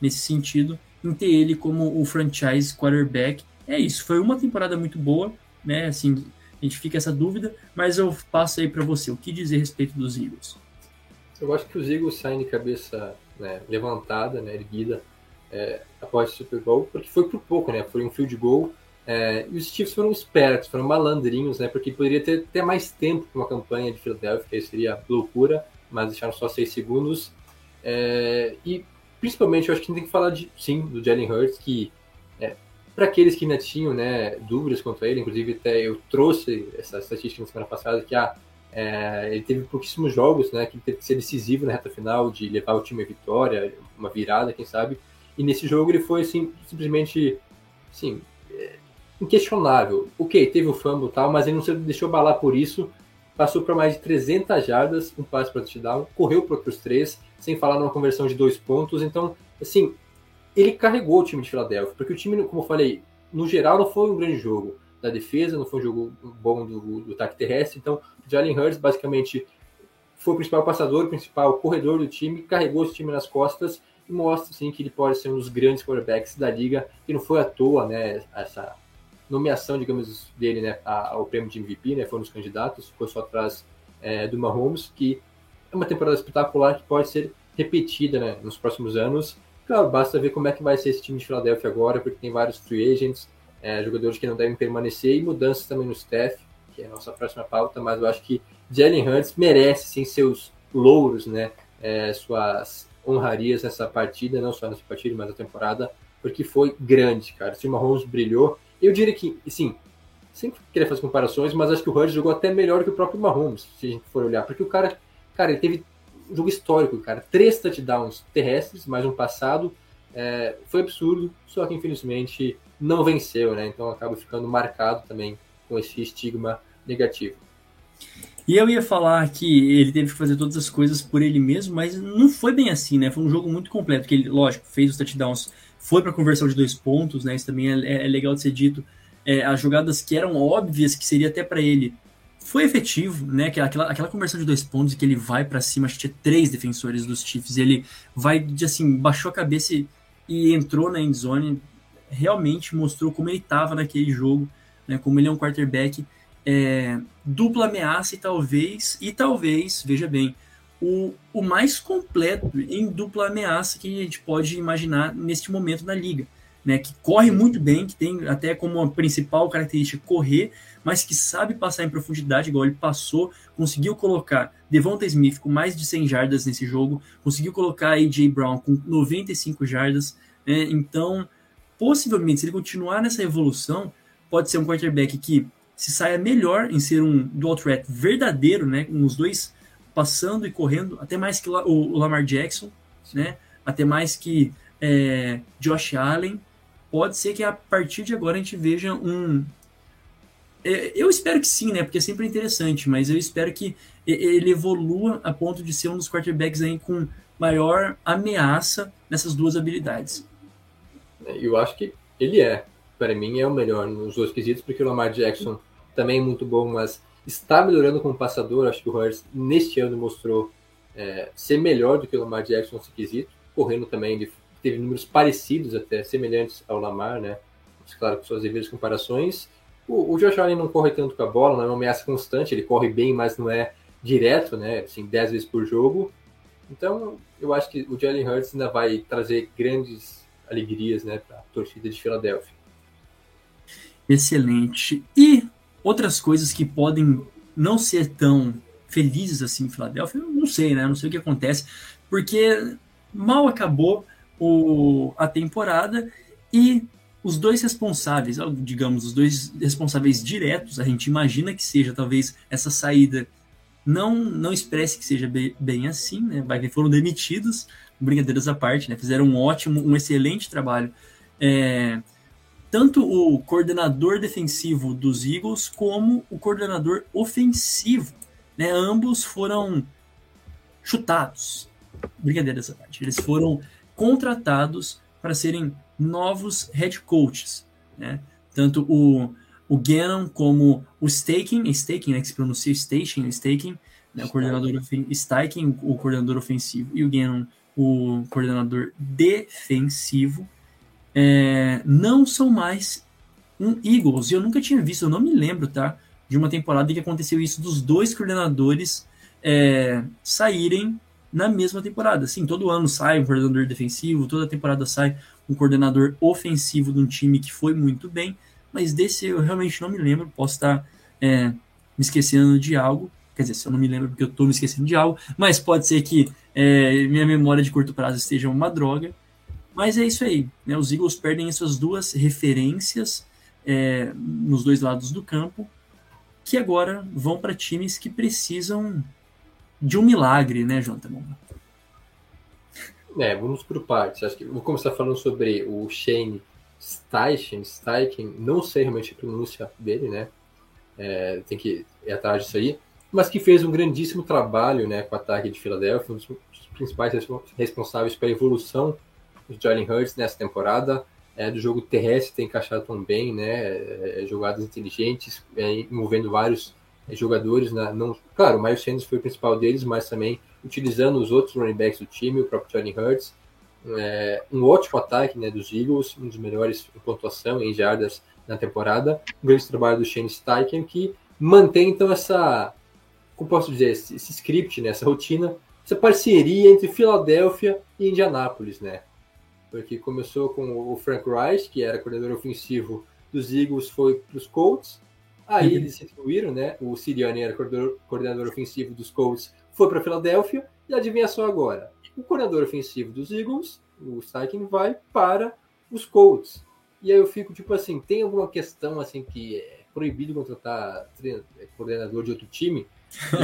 nesse sentido, em ter ele como o franchise quarterback. É isso, foi uma temporada muito boa, né? Assim, a gente fica essa dúvida, mas eu passo aí para você. O que dizer a respeito dos Eagles? Eu acho que os Eagles saem de cabeça né, levantada, né, erguida, é, após o Super Bowl, porque foi por pouco, né? Foi um field goal. É, e os Chiefs foram espertos, foram malandrinhos, né? Porque poderia ter até mais tempo para uma campanha de Philadelphia, que seria loucura, mas deixaram só seis segundos. É, e principalmente eu acho que a gente tem que falar de, sim, do Jalen Hurts, que é, para aqueles que ainda tinham né, dúvidas quanto a ele, inclusive até eu trouxe essa estatística na semana passada que ah, é, ele teve pouquíssimos jogos, né, que teve que ser decisivo na reta final, de levar o time à vitória, uma virada, quem sabe. E nesse jogo ele foi assim, simplesmente assim, é, inquestionável. Ok, teve o fumble e tal, mas ele não se deixou balar por isso. Passou para mais de 300 jardas, um passe para touchdown, correu para outros três, sem falar numa conversão de dois pontos. Então, assim, ele carregou o time de Filadélfia, porque o time, como eu falei, no geral não foi um grande jogo da defesa, não foi um jogo bom do, do ataque terrestre. Então, Jalen Hurts basicamente foi o principal passador, o principal corredor do time, carregou esse time nas costas e mostra assim, que ele pode ser um dos grandes quarterbacks da liga, e não foi à toa né, essa nomeação, digamos, dele né, ao prêmio de MVP, né, foi um dos candidatos, ficou só atrás é, do Mahomes, que é uma temporada espetacular que pode ser repetida né, nos próximos anos. Claro, basta ver como é que vai ser esse time de Filadélfia agora, porque tem vários free agents, é, jogadores que não devem permanecer e mudanças também no staff, que é a nossa próxima pauta, mas eu acho que Jalen Hurts merece sim seus louros, né, é, suas honrarias nessa partida, não só nessa partida, mas na temporada, porque foi grande, cara. Se o Mahomes brilhou, eu diria que, sim, sempre queria fazer comparações, mas acho que o Hurts jogou até melhor que o próprio Mahomes, se a gente for olhar, porque o cara, cara, ele teve um jogo histórico, cara, três touchdowns terrestres, mais um passado, é, foi absurdo, só que infelizmente não venceu, né? Então acaba ficando marcado também com esse estigma negativo. E eu ia falar que ele teve que fazer todas as coisas por ele mesmo, mas não foi bem assim, né? Foi um jogo muito completo, que ele, lógico, fez os touchdowns, foi para conversão de dois pontos, né? Isso também é, é legal de ser dito. É, as jogadas que eram óbvias, que seria até para ele, foi efetivo, né? Aquela, aquela conversão de dois pontos que ele vai para cima, acho que tinha três defensores dos Chiefs, ele vai, assim, baixou a cabeça e, e entrou na endzone, realmente mostrou como ele estava naquele jogo, né, como ele é um quarterback é, dupla ameaça e talvez, e talvez, veja bem, o, o mais completo em dupla ameaça que a gente pode imaginar neste momento na liga. né, que corre muito bem, que tem até como a principal característica correr, mas que sabe passar em profundidade, igual ele passou, conseguiu colocar Devonta Smith com mais de 100 jardas nesse jogo, conseguiu colocar AJ Brown com 95 jardas, né, então possivelmente se ele continuar nessa evolução, pode ser um quarterback que se saia melhor em ser um dual threat verdadeiro, né, com os dois passando e correndo, até mais que o Lamar Jackson, né, até mais que é, Josh Allen, pode ser que a partir de agora a gente veja um. É, eu espero que sim, né? Porque é sempre interessante, mas eu espero que ele evolua a ponto de ser um dos quarterbacks aí com maior ameaça nessas duas habilidades. Eu acho que ele é. Para mim, é o melhor nos dois quesitos, porque o Lamar Jackson também é muito bom, mas está melhorando como passador. Acho que o Hurts, neste ano, mostrou é, ser melhor do que o Lamar Jackson nesse quesito, correndo também ele teve números parecidos, até semelhantes ao Lamar, né? Mas, claro, com suas devidas comparações. O, o Josh Allen não corre tanto com a bola, não é uma ameaça constante, ele corre bem, mas não é direto, né? Assim, 10 vezes por jogo. Então, eu acho que o Jalen Hurts ainda vai trazer grandes alegrias, né, para a torcida de Filadélfia. Excelente. E outras coisas que podem não ser tão felizes assim em Filadélfia, não sei, né? Não sei o que acontece, porque mal acabou o, a temporada e os dois responsáveis, digamos, os dois responsáveis diretos, a gente imagina que seja talvez essa saída não não expresse que seja bem, bem assim, né? Vai que foram demitidos, brincadeiras à parte, né? Fizeram um ótimo, um excelente trabalho. É, tanto o coordenador defensivo dos Eagles como o coordenador ofensivo, né? Ambos foram chutados. Brincadeiras à parte. Eles foram contratados para serem novos head coaches, né? Tanto o, o Gannon como o Staking, Staking, né, que se pronuncia Station, Staking, né, o coordenador Staking, o coordenador ofensivo, e o Gannon, o coordenador defensivo, é, não são mais um Eagles. E eu nunca tinha visto, eu não me lembro, tá? De uma temporada em que aconteceu isso dos dois coordenadores é, saírem na mesma temporada. Sim, todo ano sai um coordenador defensivo, toda temporada sai um coordenador ofensivo de um time que foi muito bem, mas desse eu realmente não me lembro, posso estar é, me esquecendo de algo. Quer dizer, se eu não me lembro porque eu estou me esquecendo de algo, mas pode ser que é, minha memória de curto prazo esteja uma droga. Mas é isso aí, né? Os Eagles perdem essas duas referências é, nos dois lados do campo, que agora vão para times que precisam de um milagre, né, Jonathan? É, vamos por partes. Acho que vou começar falando sobre o Shane Steichen, Steichen, não sei realmente a pronúncia dele, né? É, tem que ir atrás disso aí, mas que fez um grandíssimo trabalho, né, com o ataque de Filadélfia, um dos principais responsáveis pela evolução de Jalen Hurts nessa temporada. É, do jogo terrestre tem encaixado tão bem, né? É, jogadas inteligentes, é, envolvendo vários jogadores, na, não, claro, o Miles Sanders foi o principal deles, mas também utilizando os outros running backs do time, o próprio Johnny Hurts, é, um ótimo ataque né, dos Eagles, um dos melhores em pontuação em jardas na temporada, um grande trabalho do Shane Steichen, que mantém então essa, como posso dizer, esse, esse script, né, essa rotina, essa parceria entre Filadélfia e Indianápolis, né, porque começou com o Frank Reich, que era coordenador ofensivo dos Eagles, foi para os Colts, Aí eles se distribuíram, né? O Sirianni era coordenador, coordenador ofensivo dos Colts, foi para Filadélfia, e adivinha só agora? O coordenador ofensivo dos Eagles, o Steichen, vai para os Colts. E aí eu fico tipo assim, tem alguma questão assim que é proibido contratar coordenador de outro time?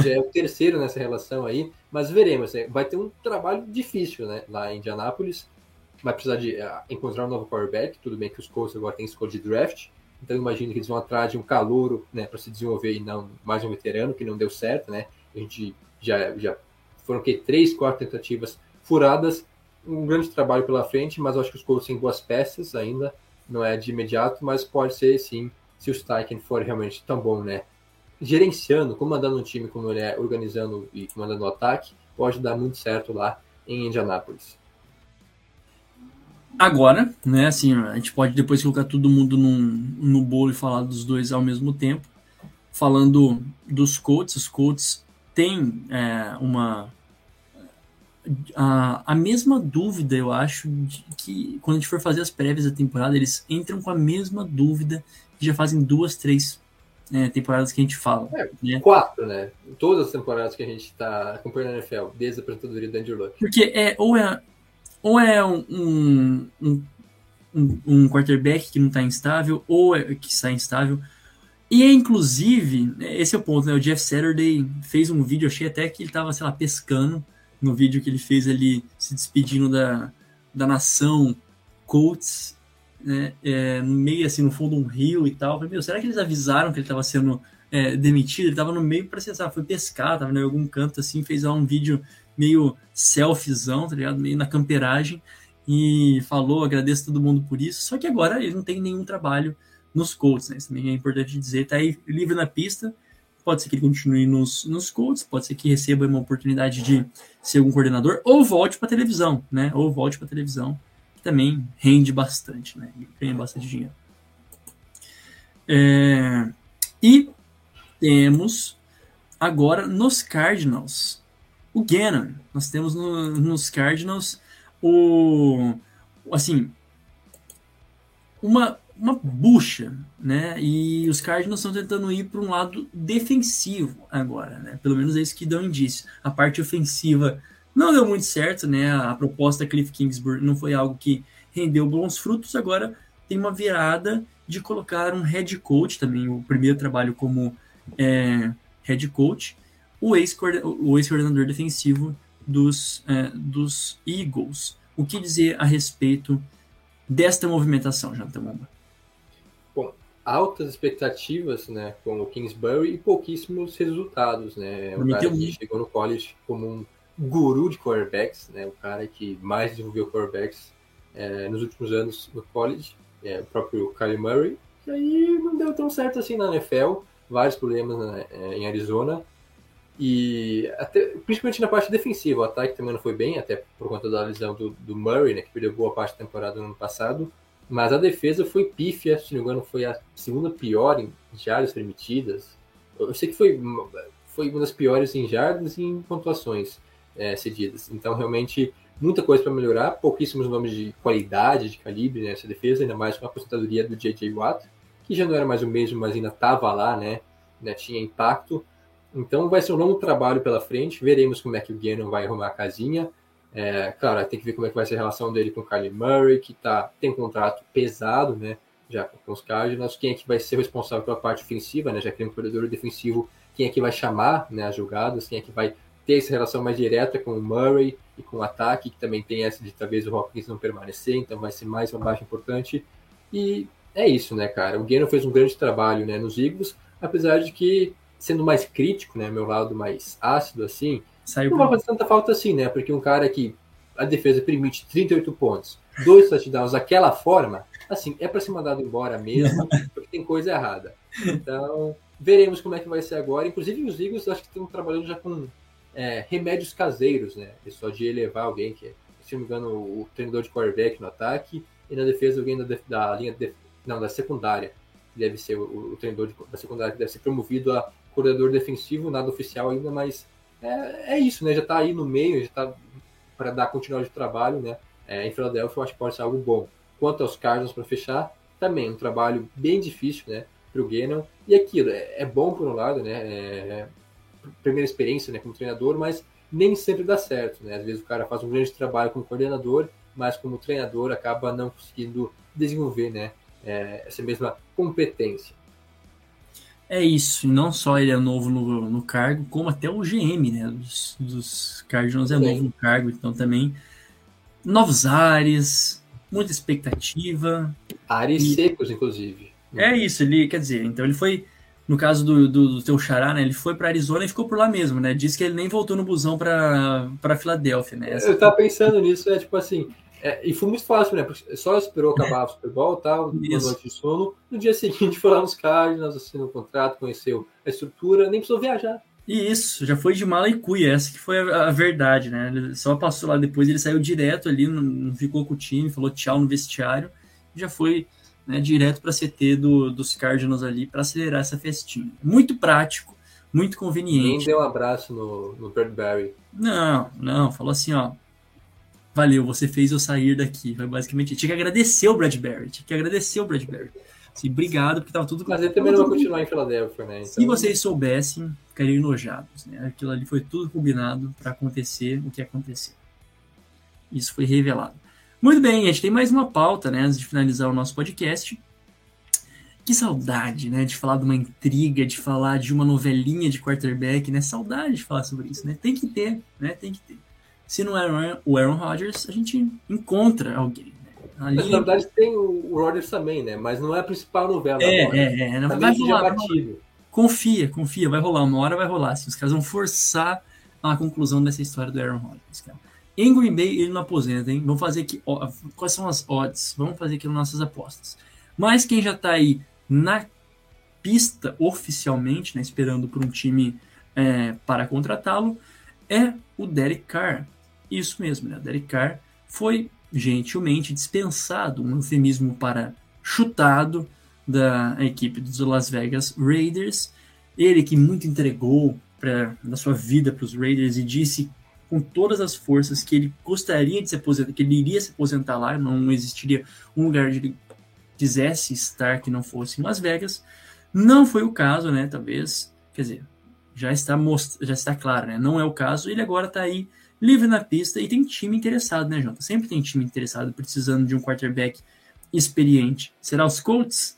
Já é o terceiro nessa relação aí, mas veremos. Né? Vai ter um trabalho difícil, né? Lá em Indianápolis. Vai precisar de uh, encontrar um novo quarterback. Tudo bem que os Colts agora têm escolha de draft, então imagino que eles vão atrás de um calouro, né, para se desenvolver e não mais um veterano que não deu certo, né? A gente já já foram que três, quatro tentativas furadas, um grande trabalho pela frente, mas acho que os Colts têm boas peças ainda, não é de imediato, mas pode ser sim, se o Steichen for realmente tão bom, né? Gerenciando, comandando um time como ele é, organizando e comandando o ataque, pode dar muito certo lá em Indianápolis. Agora, né, assim, a gente pode depois colocar todo mundo num, no bolo e falar dos dois ao mesmo tempo. Falando dos Colts, os Colts têm é, uma a, a mesma dúvida, eu acho, que quando a gente for fazer as prévias da temporada, eles entram com a mesma dúvida que já fazem duas, três é, temporadas que a gente fala. É, né? Quatro, né? Todas as temporadas que a gente está acompanhando a NFL, desde a apresentadoria do Andrew Luck. Porque é ou é, ou é um, um, um, um quarterback que não está instável, ou é que está instável. E é, inclusive, esse é o ponto, né? O Jeff Saturday fez um vídeo, achei até que ele estava, sei lá, pescando no vídeo que ele fez ali, se despedindo da, da nação Colts, né? É, no meio, assim, no fundo, um rio e tal. Falei, meu, será que eles avisaram que ele estava sendo é, demitido? Ele estava no meio, para sabe, foi pescar, estava em algum canto, assim, fez lá um vídeo meio selfiezão, tá ligado? Meio na camperagem e falou, agradeço todo mundo por isso. Só que agora ele não tem nenhum trabalho nos Colts, né? Isso também é importante dizer. Tá aí livre na pista. Pode ser que ele continue nos, nos Colts, pode ser que receba uma oportunidade de ser algum coordenador, ou volte para televisão, né? Ou volte para televisão, que também rende bastante, né? Ganha bastante dinheiro. É... E temos agora nos Cardinals o Gannon. Nós temos no, nos Cardinals o assim uma uma bucha, né? E os Cardinals estão tentando ir para um lado defensivo agora, né? Pelo menos é isso que dão indício. A parte ofensiva não deu muito certo, né? A proposta Cliff Kingsbury não foi algo que rendeu bons frutos. Agora tem uma virada de colocar um head coach também, o primeiro trabalho como é, head coach, o ex-coordenador defensivo dos, é, dos Eagles. O que dizer a respeito desta movimentação, Jonathan Momba? Altas expectativas né, com o Kingsbury e pouquíssimos resultados. Né? O cara que chegou no college como um guru de quarterbacks, né? o cara que mais desenvolveu quarterbacks é, nos últimos anos no college, é, o próprio Kyle Murray. E aí não deu tão certo assim na NFL, vários problemas né, em Arizona. E até, principalmente na parte defensiva, o ataque também não foi bem, até por conta da lesão do, do Murray, né, que perdeu boa parte da temporada no ano passado. Mas a defesa foi pífia, se não me engano, foi a segunda pior em jardas permitidas. Eu sei que foi, foi uma das piores em jardas e em pontuações é, cedidas. Então, realmente, muita coisa para melhorar. Pouquíssimos nomes de qualidade, de calibre nessa defesa, ainda mais com a aposentadoria do J.J. Watt, que já não era mais o mesmo, mas ainda estava lá, né? Tinha impacto. Então, vai ser um longo trabalho pela frente. Veremos como é que o Gannon vai arrumar a casinha. É, claro, tem que ver como é que vai ser a relação dele com o Kylie Murray, que tá, tem um contrato pesado, né? Já com os Cardinals. Quem é que vai ser responsável pela parte ofensiva, né? Já que tem um corredor defensivo, quem é que vai chamar né, as jogadas, quem é que vai ter essa relação mais direta com o Murray e com o ataque, que também tem essa de talvez o Hopkins não permanecer, então vai ser mais uma baixa importante. E é isso, né, cara? O Guerrero fez um grande trabalho né, nos Eagles, apesar de que, sendo mais crítico, né, meu lado mais ácido, assim, Saiu não vai fazer tanta falta assim, né? Porque um cara que a defesa permite 38 pontos, dois touchdowns daquela forma, assim, é para ser mandado embora mesmo, porque tem coisa errada. Então, veremos como é que vai ser agora. Inclusive, os Eagles acho que estão trabalhando já com é, remédios caseiros, né? É só de elevar alguém, que é, se não me engano, o treinador de quarterback no ataque, e na defesa alguém da, da linha, de, não, da secundária, que deve ser o, o treinador de, da secundária, que deve ser promovido a coordenador defensivo, nada oficial ainda, mas é, é isso, né? Já está aí no meio, já está para dar continuidade de trabalho, né? É, em Filadélfia, eu acho que pode ser algo bom. Quanto aos Cardinals para fechar, também um trabalho bem difícil, né? Para o Gannon. E aquilo, é, é, bom por um lado, né? É, primeira experiência né, como treinador, mas nem sempre dá certo, né? Às vezes o cara faz um grande trabalho como coordenador, mas como treinador acaba não conseguindo desenvolver, né? É, essa mesma competência. É isso, e não só ele é novo no, no cargo, como até o GM né, dos, dos Cardinals é Sim. novo no cargo, então também novos ares, muita expectativa. Ares e... secos, inclusive. É isso, ele quer dizer, então ele foi, no caso do, do, do teu xará, né, ele foi para Arizona e ficou por lá mesmo, né? Disse que ele nem voltou no busão para Filadélfia, né? Essa... Eu tava pensando nisso, é tipo assim, é, e foi muito fácil, né? Porque só esperou acabar o Super Bowl tal, uma noite de sono. No dia seguinte foi lá nos Cardinals, assinou o contrato, conheceu a estrutura, nem precisou viajar. E isso, já foi de mala e cuia, essa que foi a, a, verdade, né? Ele só passou lá depois, ele saiu direto ali, não, não ficou com o time, falou tchau no vestiário, já foi né, direto para CT do, dos Cardinals ali para acelerar essa festinha. Muito prático, muito Nem conveniente. deu um abraço no, no Bradbury. Não, não, falou assim, ó. Valeu, você fez eu sair daqui. Foi basicamente. Tinha que agradecer o Bradbury. Tinha que agradecer o Bradbury. Assim, obrigado, porque tava tudo Mas ele também não vai continuar em Filadélfia, né? Se vocês soubessem, ficariam enojados. Né? Aquilo ali foi tudo combinado para acontecer o que aconteceu. Isso foi revelado. Muito bem, a gente tem mais uma pauta, né? Antes de finalizar o nosso podcast. Que saudade, né? De falar de uma intriga, de falar de uma novelinha de quarterback, né? Saudade de falar sobre isso, né? Tem que ter, né? Tem que ter. Se não é o Aaron Rodgers, a gente encontra alguém. Né? Ali, Mas, na verdade tem o, Rodgers também, né? Mas não é a principal novela é, agora. é, é. Não vai rolar, batido. Confia, confia, vai rolar, uma hora vai rolar. Assim, os caras vão forçar a conclusão dessa história do Aaron Rodgers. Cara. Em Green Bay, ele não aposenta, hein? Vamos fazer aqui. ó, quais são as odds? Vamos fazer aqui nas nossas apostas. Mas quem já tá aí na pista oficialmente, né, esperando por um time é, para contratá-lo, é o Derek Carr. Isso mesmo, né? Derek Carr foi gentilmente dispensado, um eufemismo para chutado da equipe dos Las Vegas Raiders. Ele que muito entregou pra, da sua vida para os Raiders e disse com todas as forças que ele gostaria de se aposentar, que ele iria se aposentar lá, não existiria um lugar onde ele quisesse estar que não fosse em Las Vegas. Não foi o caso, né? Talvez, quer dizer, já está most... já está claro, né? Não é o caso. Ele agora está aí livre na pista e tem time interessado, né, Jota? Sempre tem time interessado precisando de um quarterback experiente. Será os Colts?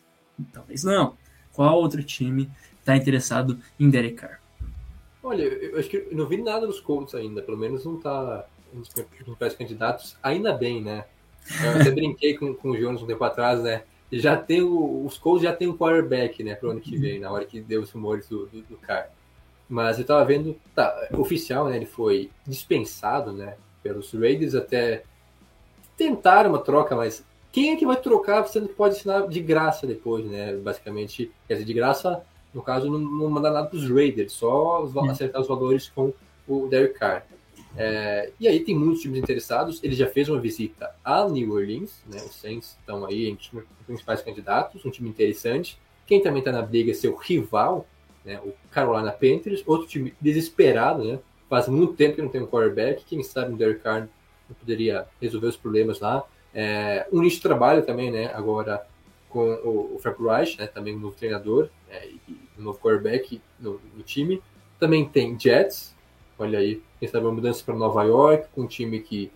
Talvez não. Qual outro time está interessado em Derek Carr? Olha, eu acho que não vi nada dos Colts ainda, pelo menos não tá nos principais candidatos, ainda bem, né? Eu até brinquei com, com o Jonas um tempo atrás, né? Já tem o, os Colts já tem um quarterback, né, pro ano que vem, na hora que deu os rumores do, do, do cara. Mas eu tava vendo, tá, oficial, né, ele foi dispensado, né, pelos Raiders até tentaram uma troca, mas quem é que vai trocar sendo que pode assinar de graça depois, né? Basicamente, quer dizer, de graça, no caso, não, não mandar nada para os Raiders, só os, Hum. acertar os valores com o Derek Carr. É, e aí tem muitos times interessados. Ele já fez uma visita a New Orleans, né? Os Saints estão aí entre os principais candidatos, um time interessante. Quem também está na briga é seu rival, né? O Carolina Panthers, outro time desesperado, né? Faz muito tempo que não tem um quarterback. Quem sabe o Derek Carr poderia resolver os problemas lá. É, um nicho de trabalho também, né? Agora com o, o Frank Reich, né? Também um novo treinador é, e um novo quarterback no, no time. Também tem Jets, olha aí, quem sabe uma mudança para Nova York, com um time que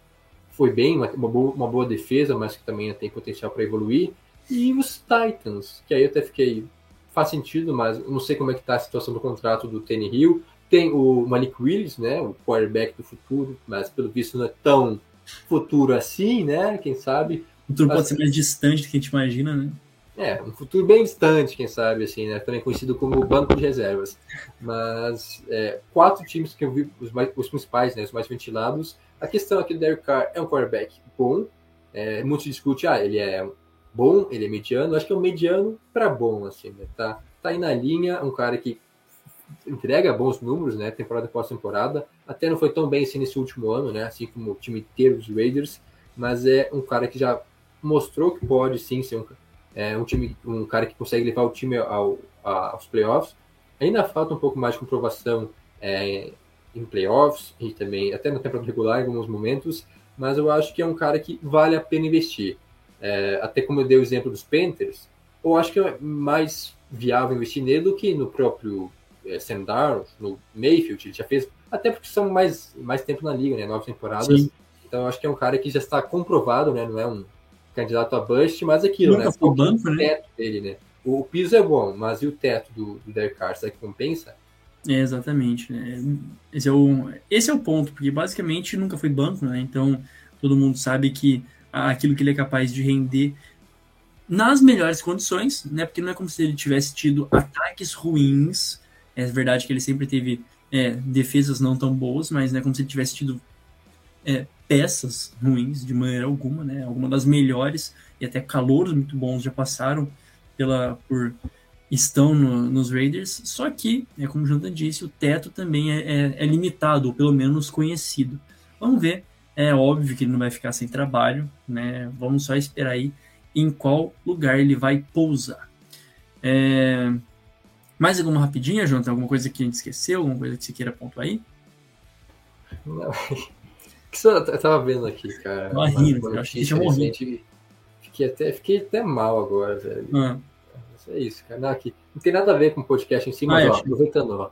foi bem, uma, uma, boa, uma boa defesa, mas que também tem potencial para evoluir. E os Titans, que aí eu até fiquei. Faz sentido, mas não sei como é que tá a situação do contrato do Tenny Hill. Tem o Malik Willis, né? O quarterback do futuro, mas pelo visto não é tão futuro assim, né? Quem sabe. O futuro Mas- pode ser mais distante do que a gente imagina, né? É, um futuro bem distante, quem sabe, assim, né? Também conhecido como banco de reservas. Mas é, quatro times que eu vi, os, mais, os principais, né? Os mais ventilados. A questão aqui do Derek Carr é um quarterback bom. É, muito se discute, ah, ele é bom, ele é mediano. Acho que é um mediano para bom, assim, né? Tá, tá aí na linha, um cara que entrega bons números, né? Temporada após temporada. Até não foi tão bem assim nesse último ano, né? Assim como o time inteiro dos Raiders. Mas é um cara que já mostrou que pode sim ser um, é, um time, um cara que consegue levar o time ao, a- aos playoffs. Ainda falta um pouco mais de comprovação é, em playoffs e também até no temporada regular em alguns momentos, mas eu acho que é um cara que vale a pena investir. É, até como eu dei o exemplo dos Panthers, eu acho que é mais viável investir nele do que no próprio é, Sam Darnold, no Mayfield, ele já fez, até porque são mais, mais tempo na liga, né, nove temporadas, Sim. então eu acho que é um cara que já está comprovado, né, não é um candidato a bust, mas aquilo, Nunca né, foi banco, o né? teto dele, né, o, o piso é bom, mas e o teto do, do Derek Carr, será que compensa? É, exatamente. né? Esse, é o, esse é o ponto, porque basicamente nunca foi banco, né? Então todo mundo sabe que aquilo que ele é capaz de render nas melhores condições, né? Porque não é como se ele tivesse tido ataques ruins. É verdade que ele sempre teve é, defesas não tão boas, mas não é como se ele tivesse tido é, peças ruins de maneira alguma, né? Alguma das melhores e até calouros muito bons já passaram pela por estão no- nos Raiders, só que, é como o Jonathan disse, o teto também é, é- é limitado, ou pelo menos conhecido. Vamos ver, é óbvio que ele não vai ficar sem trabalho, né? Vamos só esperar aí em qual lugar ele vai pousar. É, Mais alguma rapidinha, João? Tem alguma coisa que a gente esqueceu? Alguma coisa que você queira pontuar aí? Não. Que eu tava vendo aqui, cara. Tava rindo, eu achei que tinha morrido. Fiquei até, fiquei até mal agora, velho. Ah, Mas é isso, cara. Não, aqui, não tem nada a ver com o podcast em si, Ah, mas eu ó, aproveitando, ó.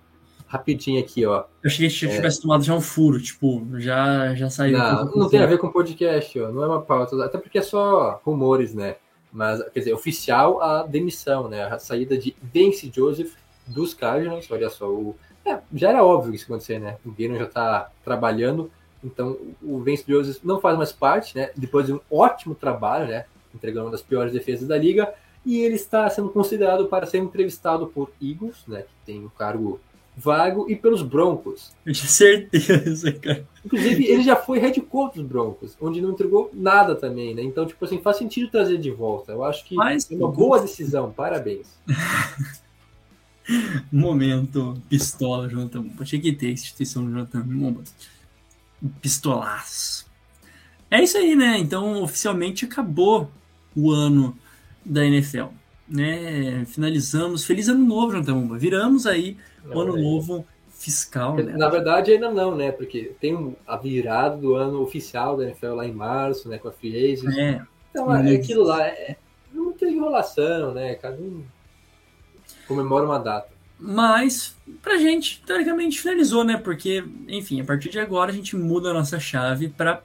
Rapidinho aqui, ó. eu achei que a gente tivesse tomado já um furo, tipo, já, já saiu. Não, não tem a ver com podcast, ó. Não é uma pauta. Até porque é só rumores, né? Mas, quer dizer, oficial a demissão, né? A saída de Vince Joseph dos Cardinals. Olha só, o... é, já era óbvio isso acontecer, né? O Gannon já tá trabalhando. Então, o Vince Joseph não faz mais parte, né? Depois de um ótimo trabalho, né? Entregando uma das piores defesas da liga. E ele está sendo considerado para ser entrevistado por Eagles, né? Que tem um cargo vago, e pelos Broncos. Certeza, cara. Inclusive, ele já foi head coach dos Broncos, onde não entregou nada também, né? Então, tipo assim, faz sentido trazer de volta. Eu acho que Mas- é uma boa decisão. Parabéns. Momento pistola, Jonathan Momba. Tinha que ter a instituição do Jonathan Momba. Pistolaço. É isso aí, né? Então, oficialmente acabou o ano da NFL. Né? Finalizamos. Feliz ano novo, Jonathan Momba. Viramos aí o ano é. novo fiscal, né? Na verdade, ainda não, né? Porque tem a virada do ano oficial da NFL lá em março, né? Com a Free Agents. É, Então, é aquilo lá. É, não tem enrolação, né? Cada um comemora uma data. Mas, pra gente, teoricamente, finalizou, né? Porque, enfim, a partir de agora a gente muda a nossa chave pra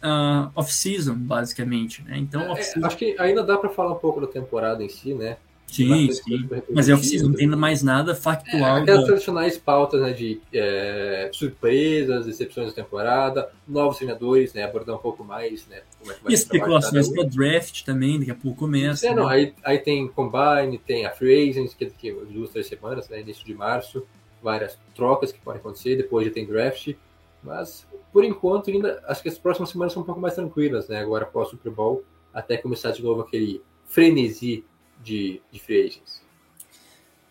ah, off-season, basicamente, né? Então, É, acho que ainda dá pra falar um pouco da temporada em si, né? Sim, sim. Mas é off-season, não tem mais nada factual. Aquelas da- tradicionais pautas né, de é, surpresas, decepções da temporada, novos treinadores, né, abordar um pouco mais né, como é que vai E o especulações para draft também, daqui a pouco começa. É, não, né? aí, aí tem Combine, tem a Free Agents, que que duas, três semanas, né, início de março, várias trocas que podem acontecer, depois já tem draft, mas por enquanto ainda, acho que as próximas semanas são um pouco mais tranquilas, né, agora após o Super Bowl, até começar de novo aquele frenesi de, de Free Agents.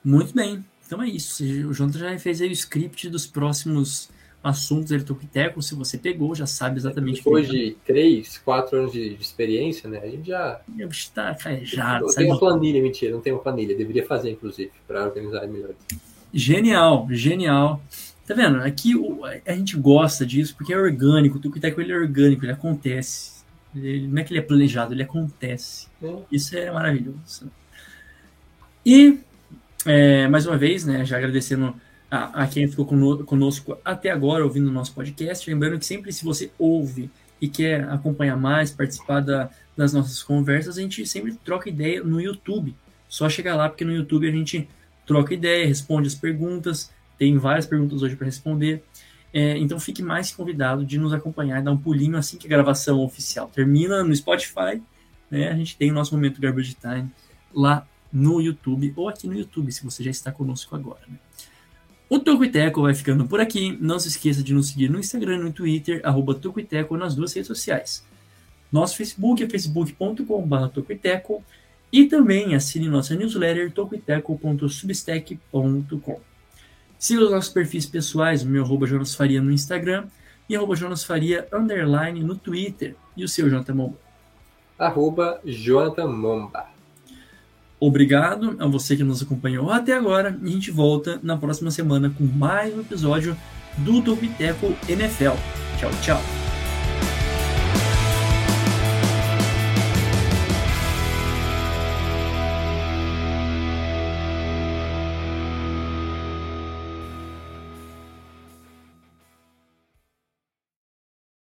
Muito bem. Então é isso. O Jonathan já fez aí o script dos próximos assuntos do Toquiteco. Se você pegou, já sabe exatamente Depois que de três, quatro anos de, de experiência, né, a gente já está calejado, Eu tenho uma planilha, mentira, não tenho uma planilha. Deveria fazer, inclusive, para organizar melhor. Genial, genial. Tá vendo? Aqui o- a gente gosta disso porque é orgânico. O Toquiteco ele é orgânico, ele acontece. Ele, não é que ele é planejado, ele acontece. né? Isso é maravilhoso. E, é, mais uma vez, né, já agradecendo a, a quem ficou cono- conosco até agora ouvindo o nosso podcast. Lembrando que sempre se você ouve e quer acompanhar mais, participar da- das nossas conversas, a gente sempre troca ideia no YouTube. Só chegar lá, porque no YouTube a gente troca ideia, responde as perguntas. Tem várias perguntas hoje para responder. É, então fique mais convidado de nos acompanhar, dar um pulinho assim que a gravação oficial termina no Spotify. Né? A gente tem o nosso momento Garbage Time lá no YouTube ou aqui no YouTube, se você já está conosco agora. Né? O Toco e Teco vai ficando por aqui. Não se esqueça de nos seguir no Instagram e no Twitter, arroba nas duas redes sociais. Nosso Facebook é facebook.com.br e também assine nossa newsletter tocoiteco.substack.com. Siga os nossos perfis pessoais, o meu arroba Jonas Faria no Instagram e arroba Jonas Faria underline no Twitter. E o seu, Jonathan Momba? Arroba Jonathan Momba. Obrigado a você que nos acompanhou até agora e a gente volta na próxima semana com mais um episódio do Topiteco NFL. Tchau, tchau.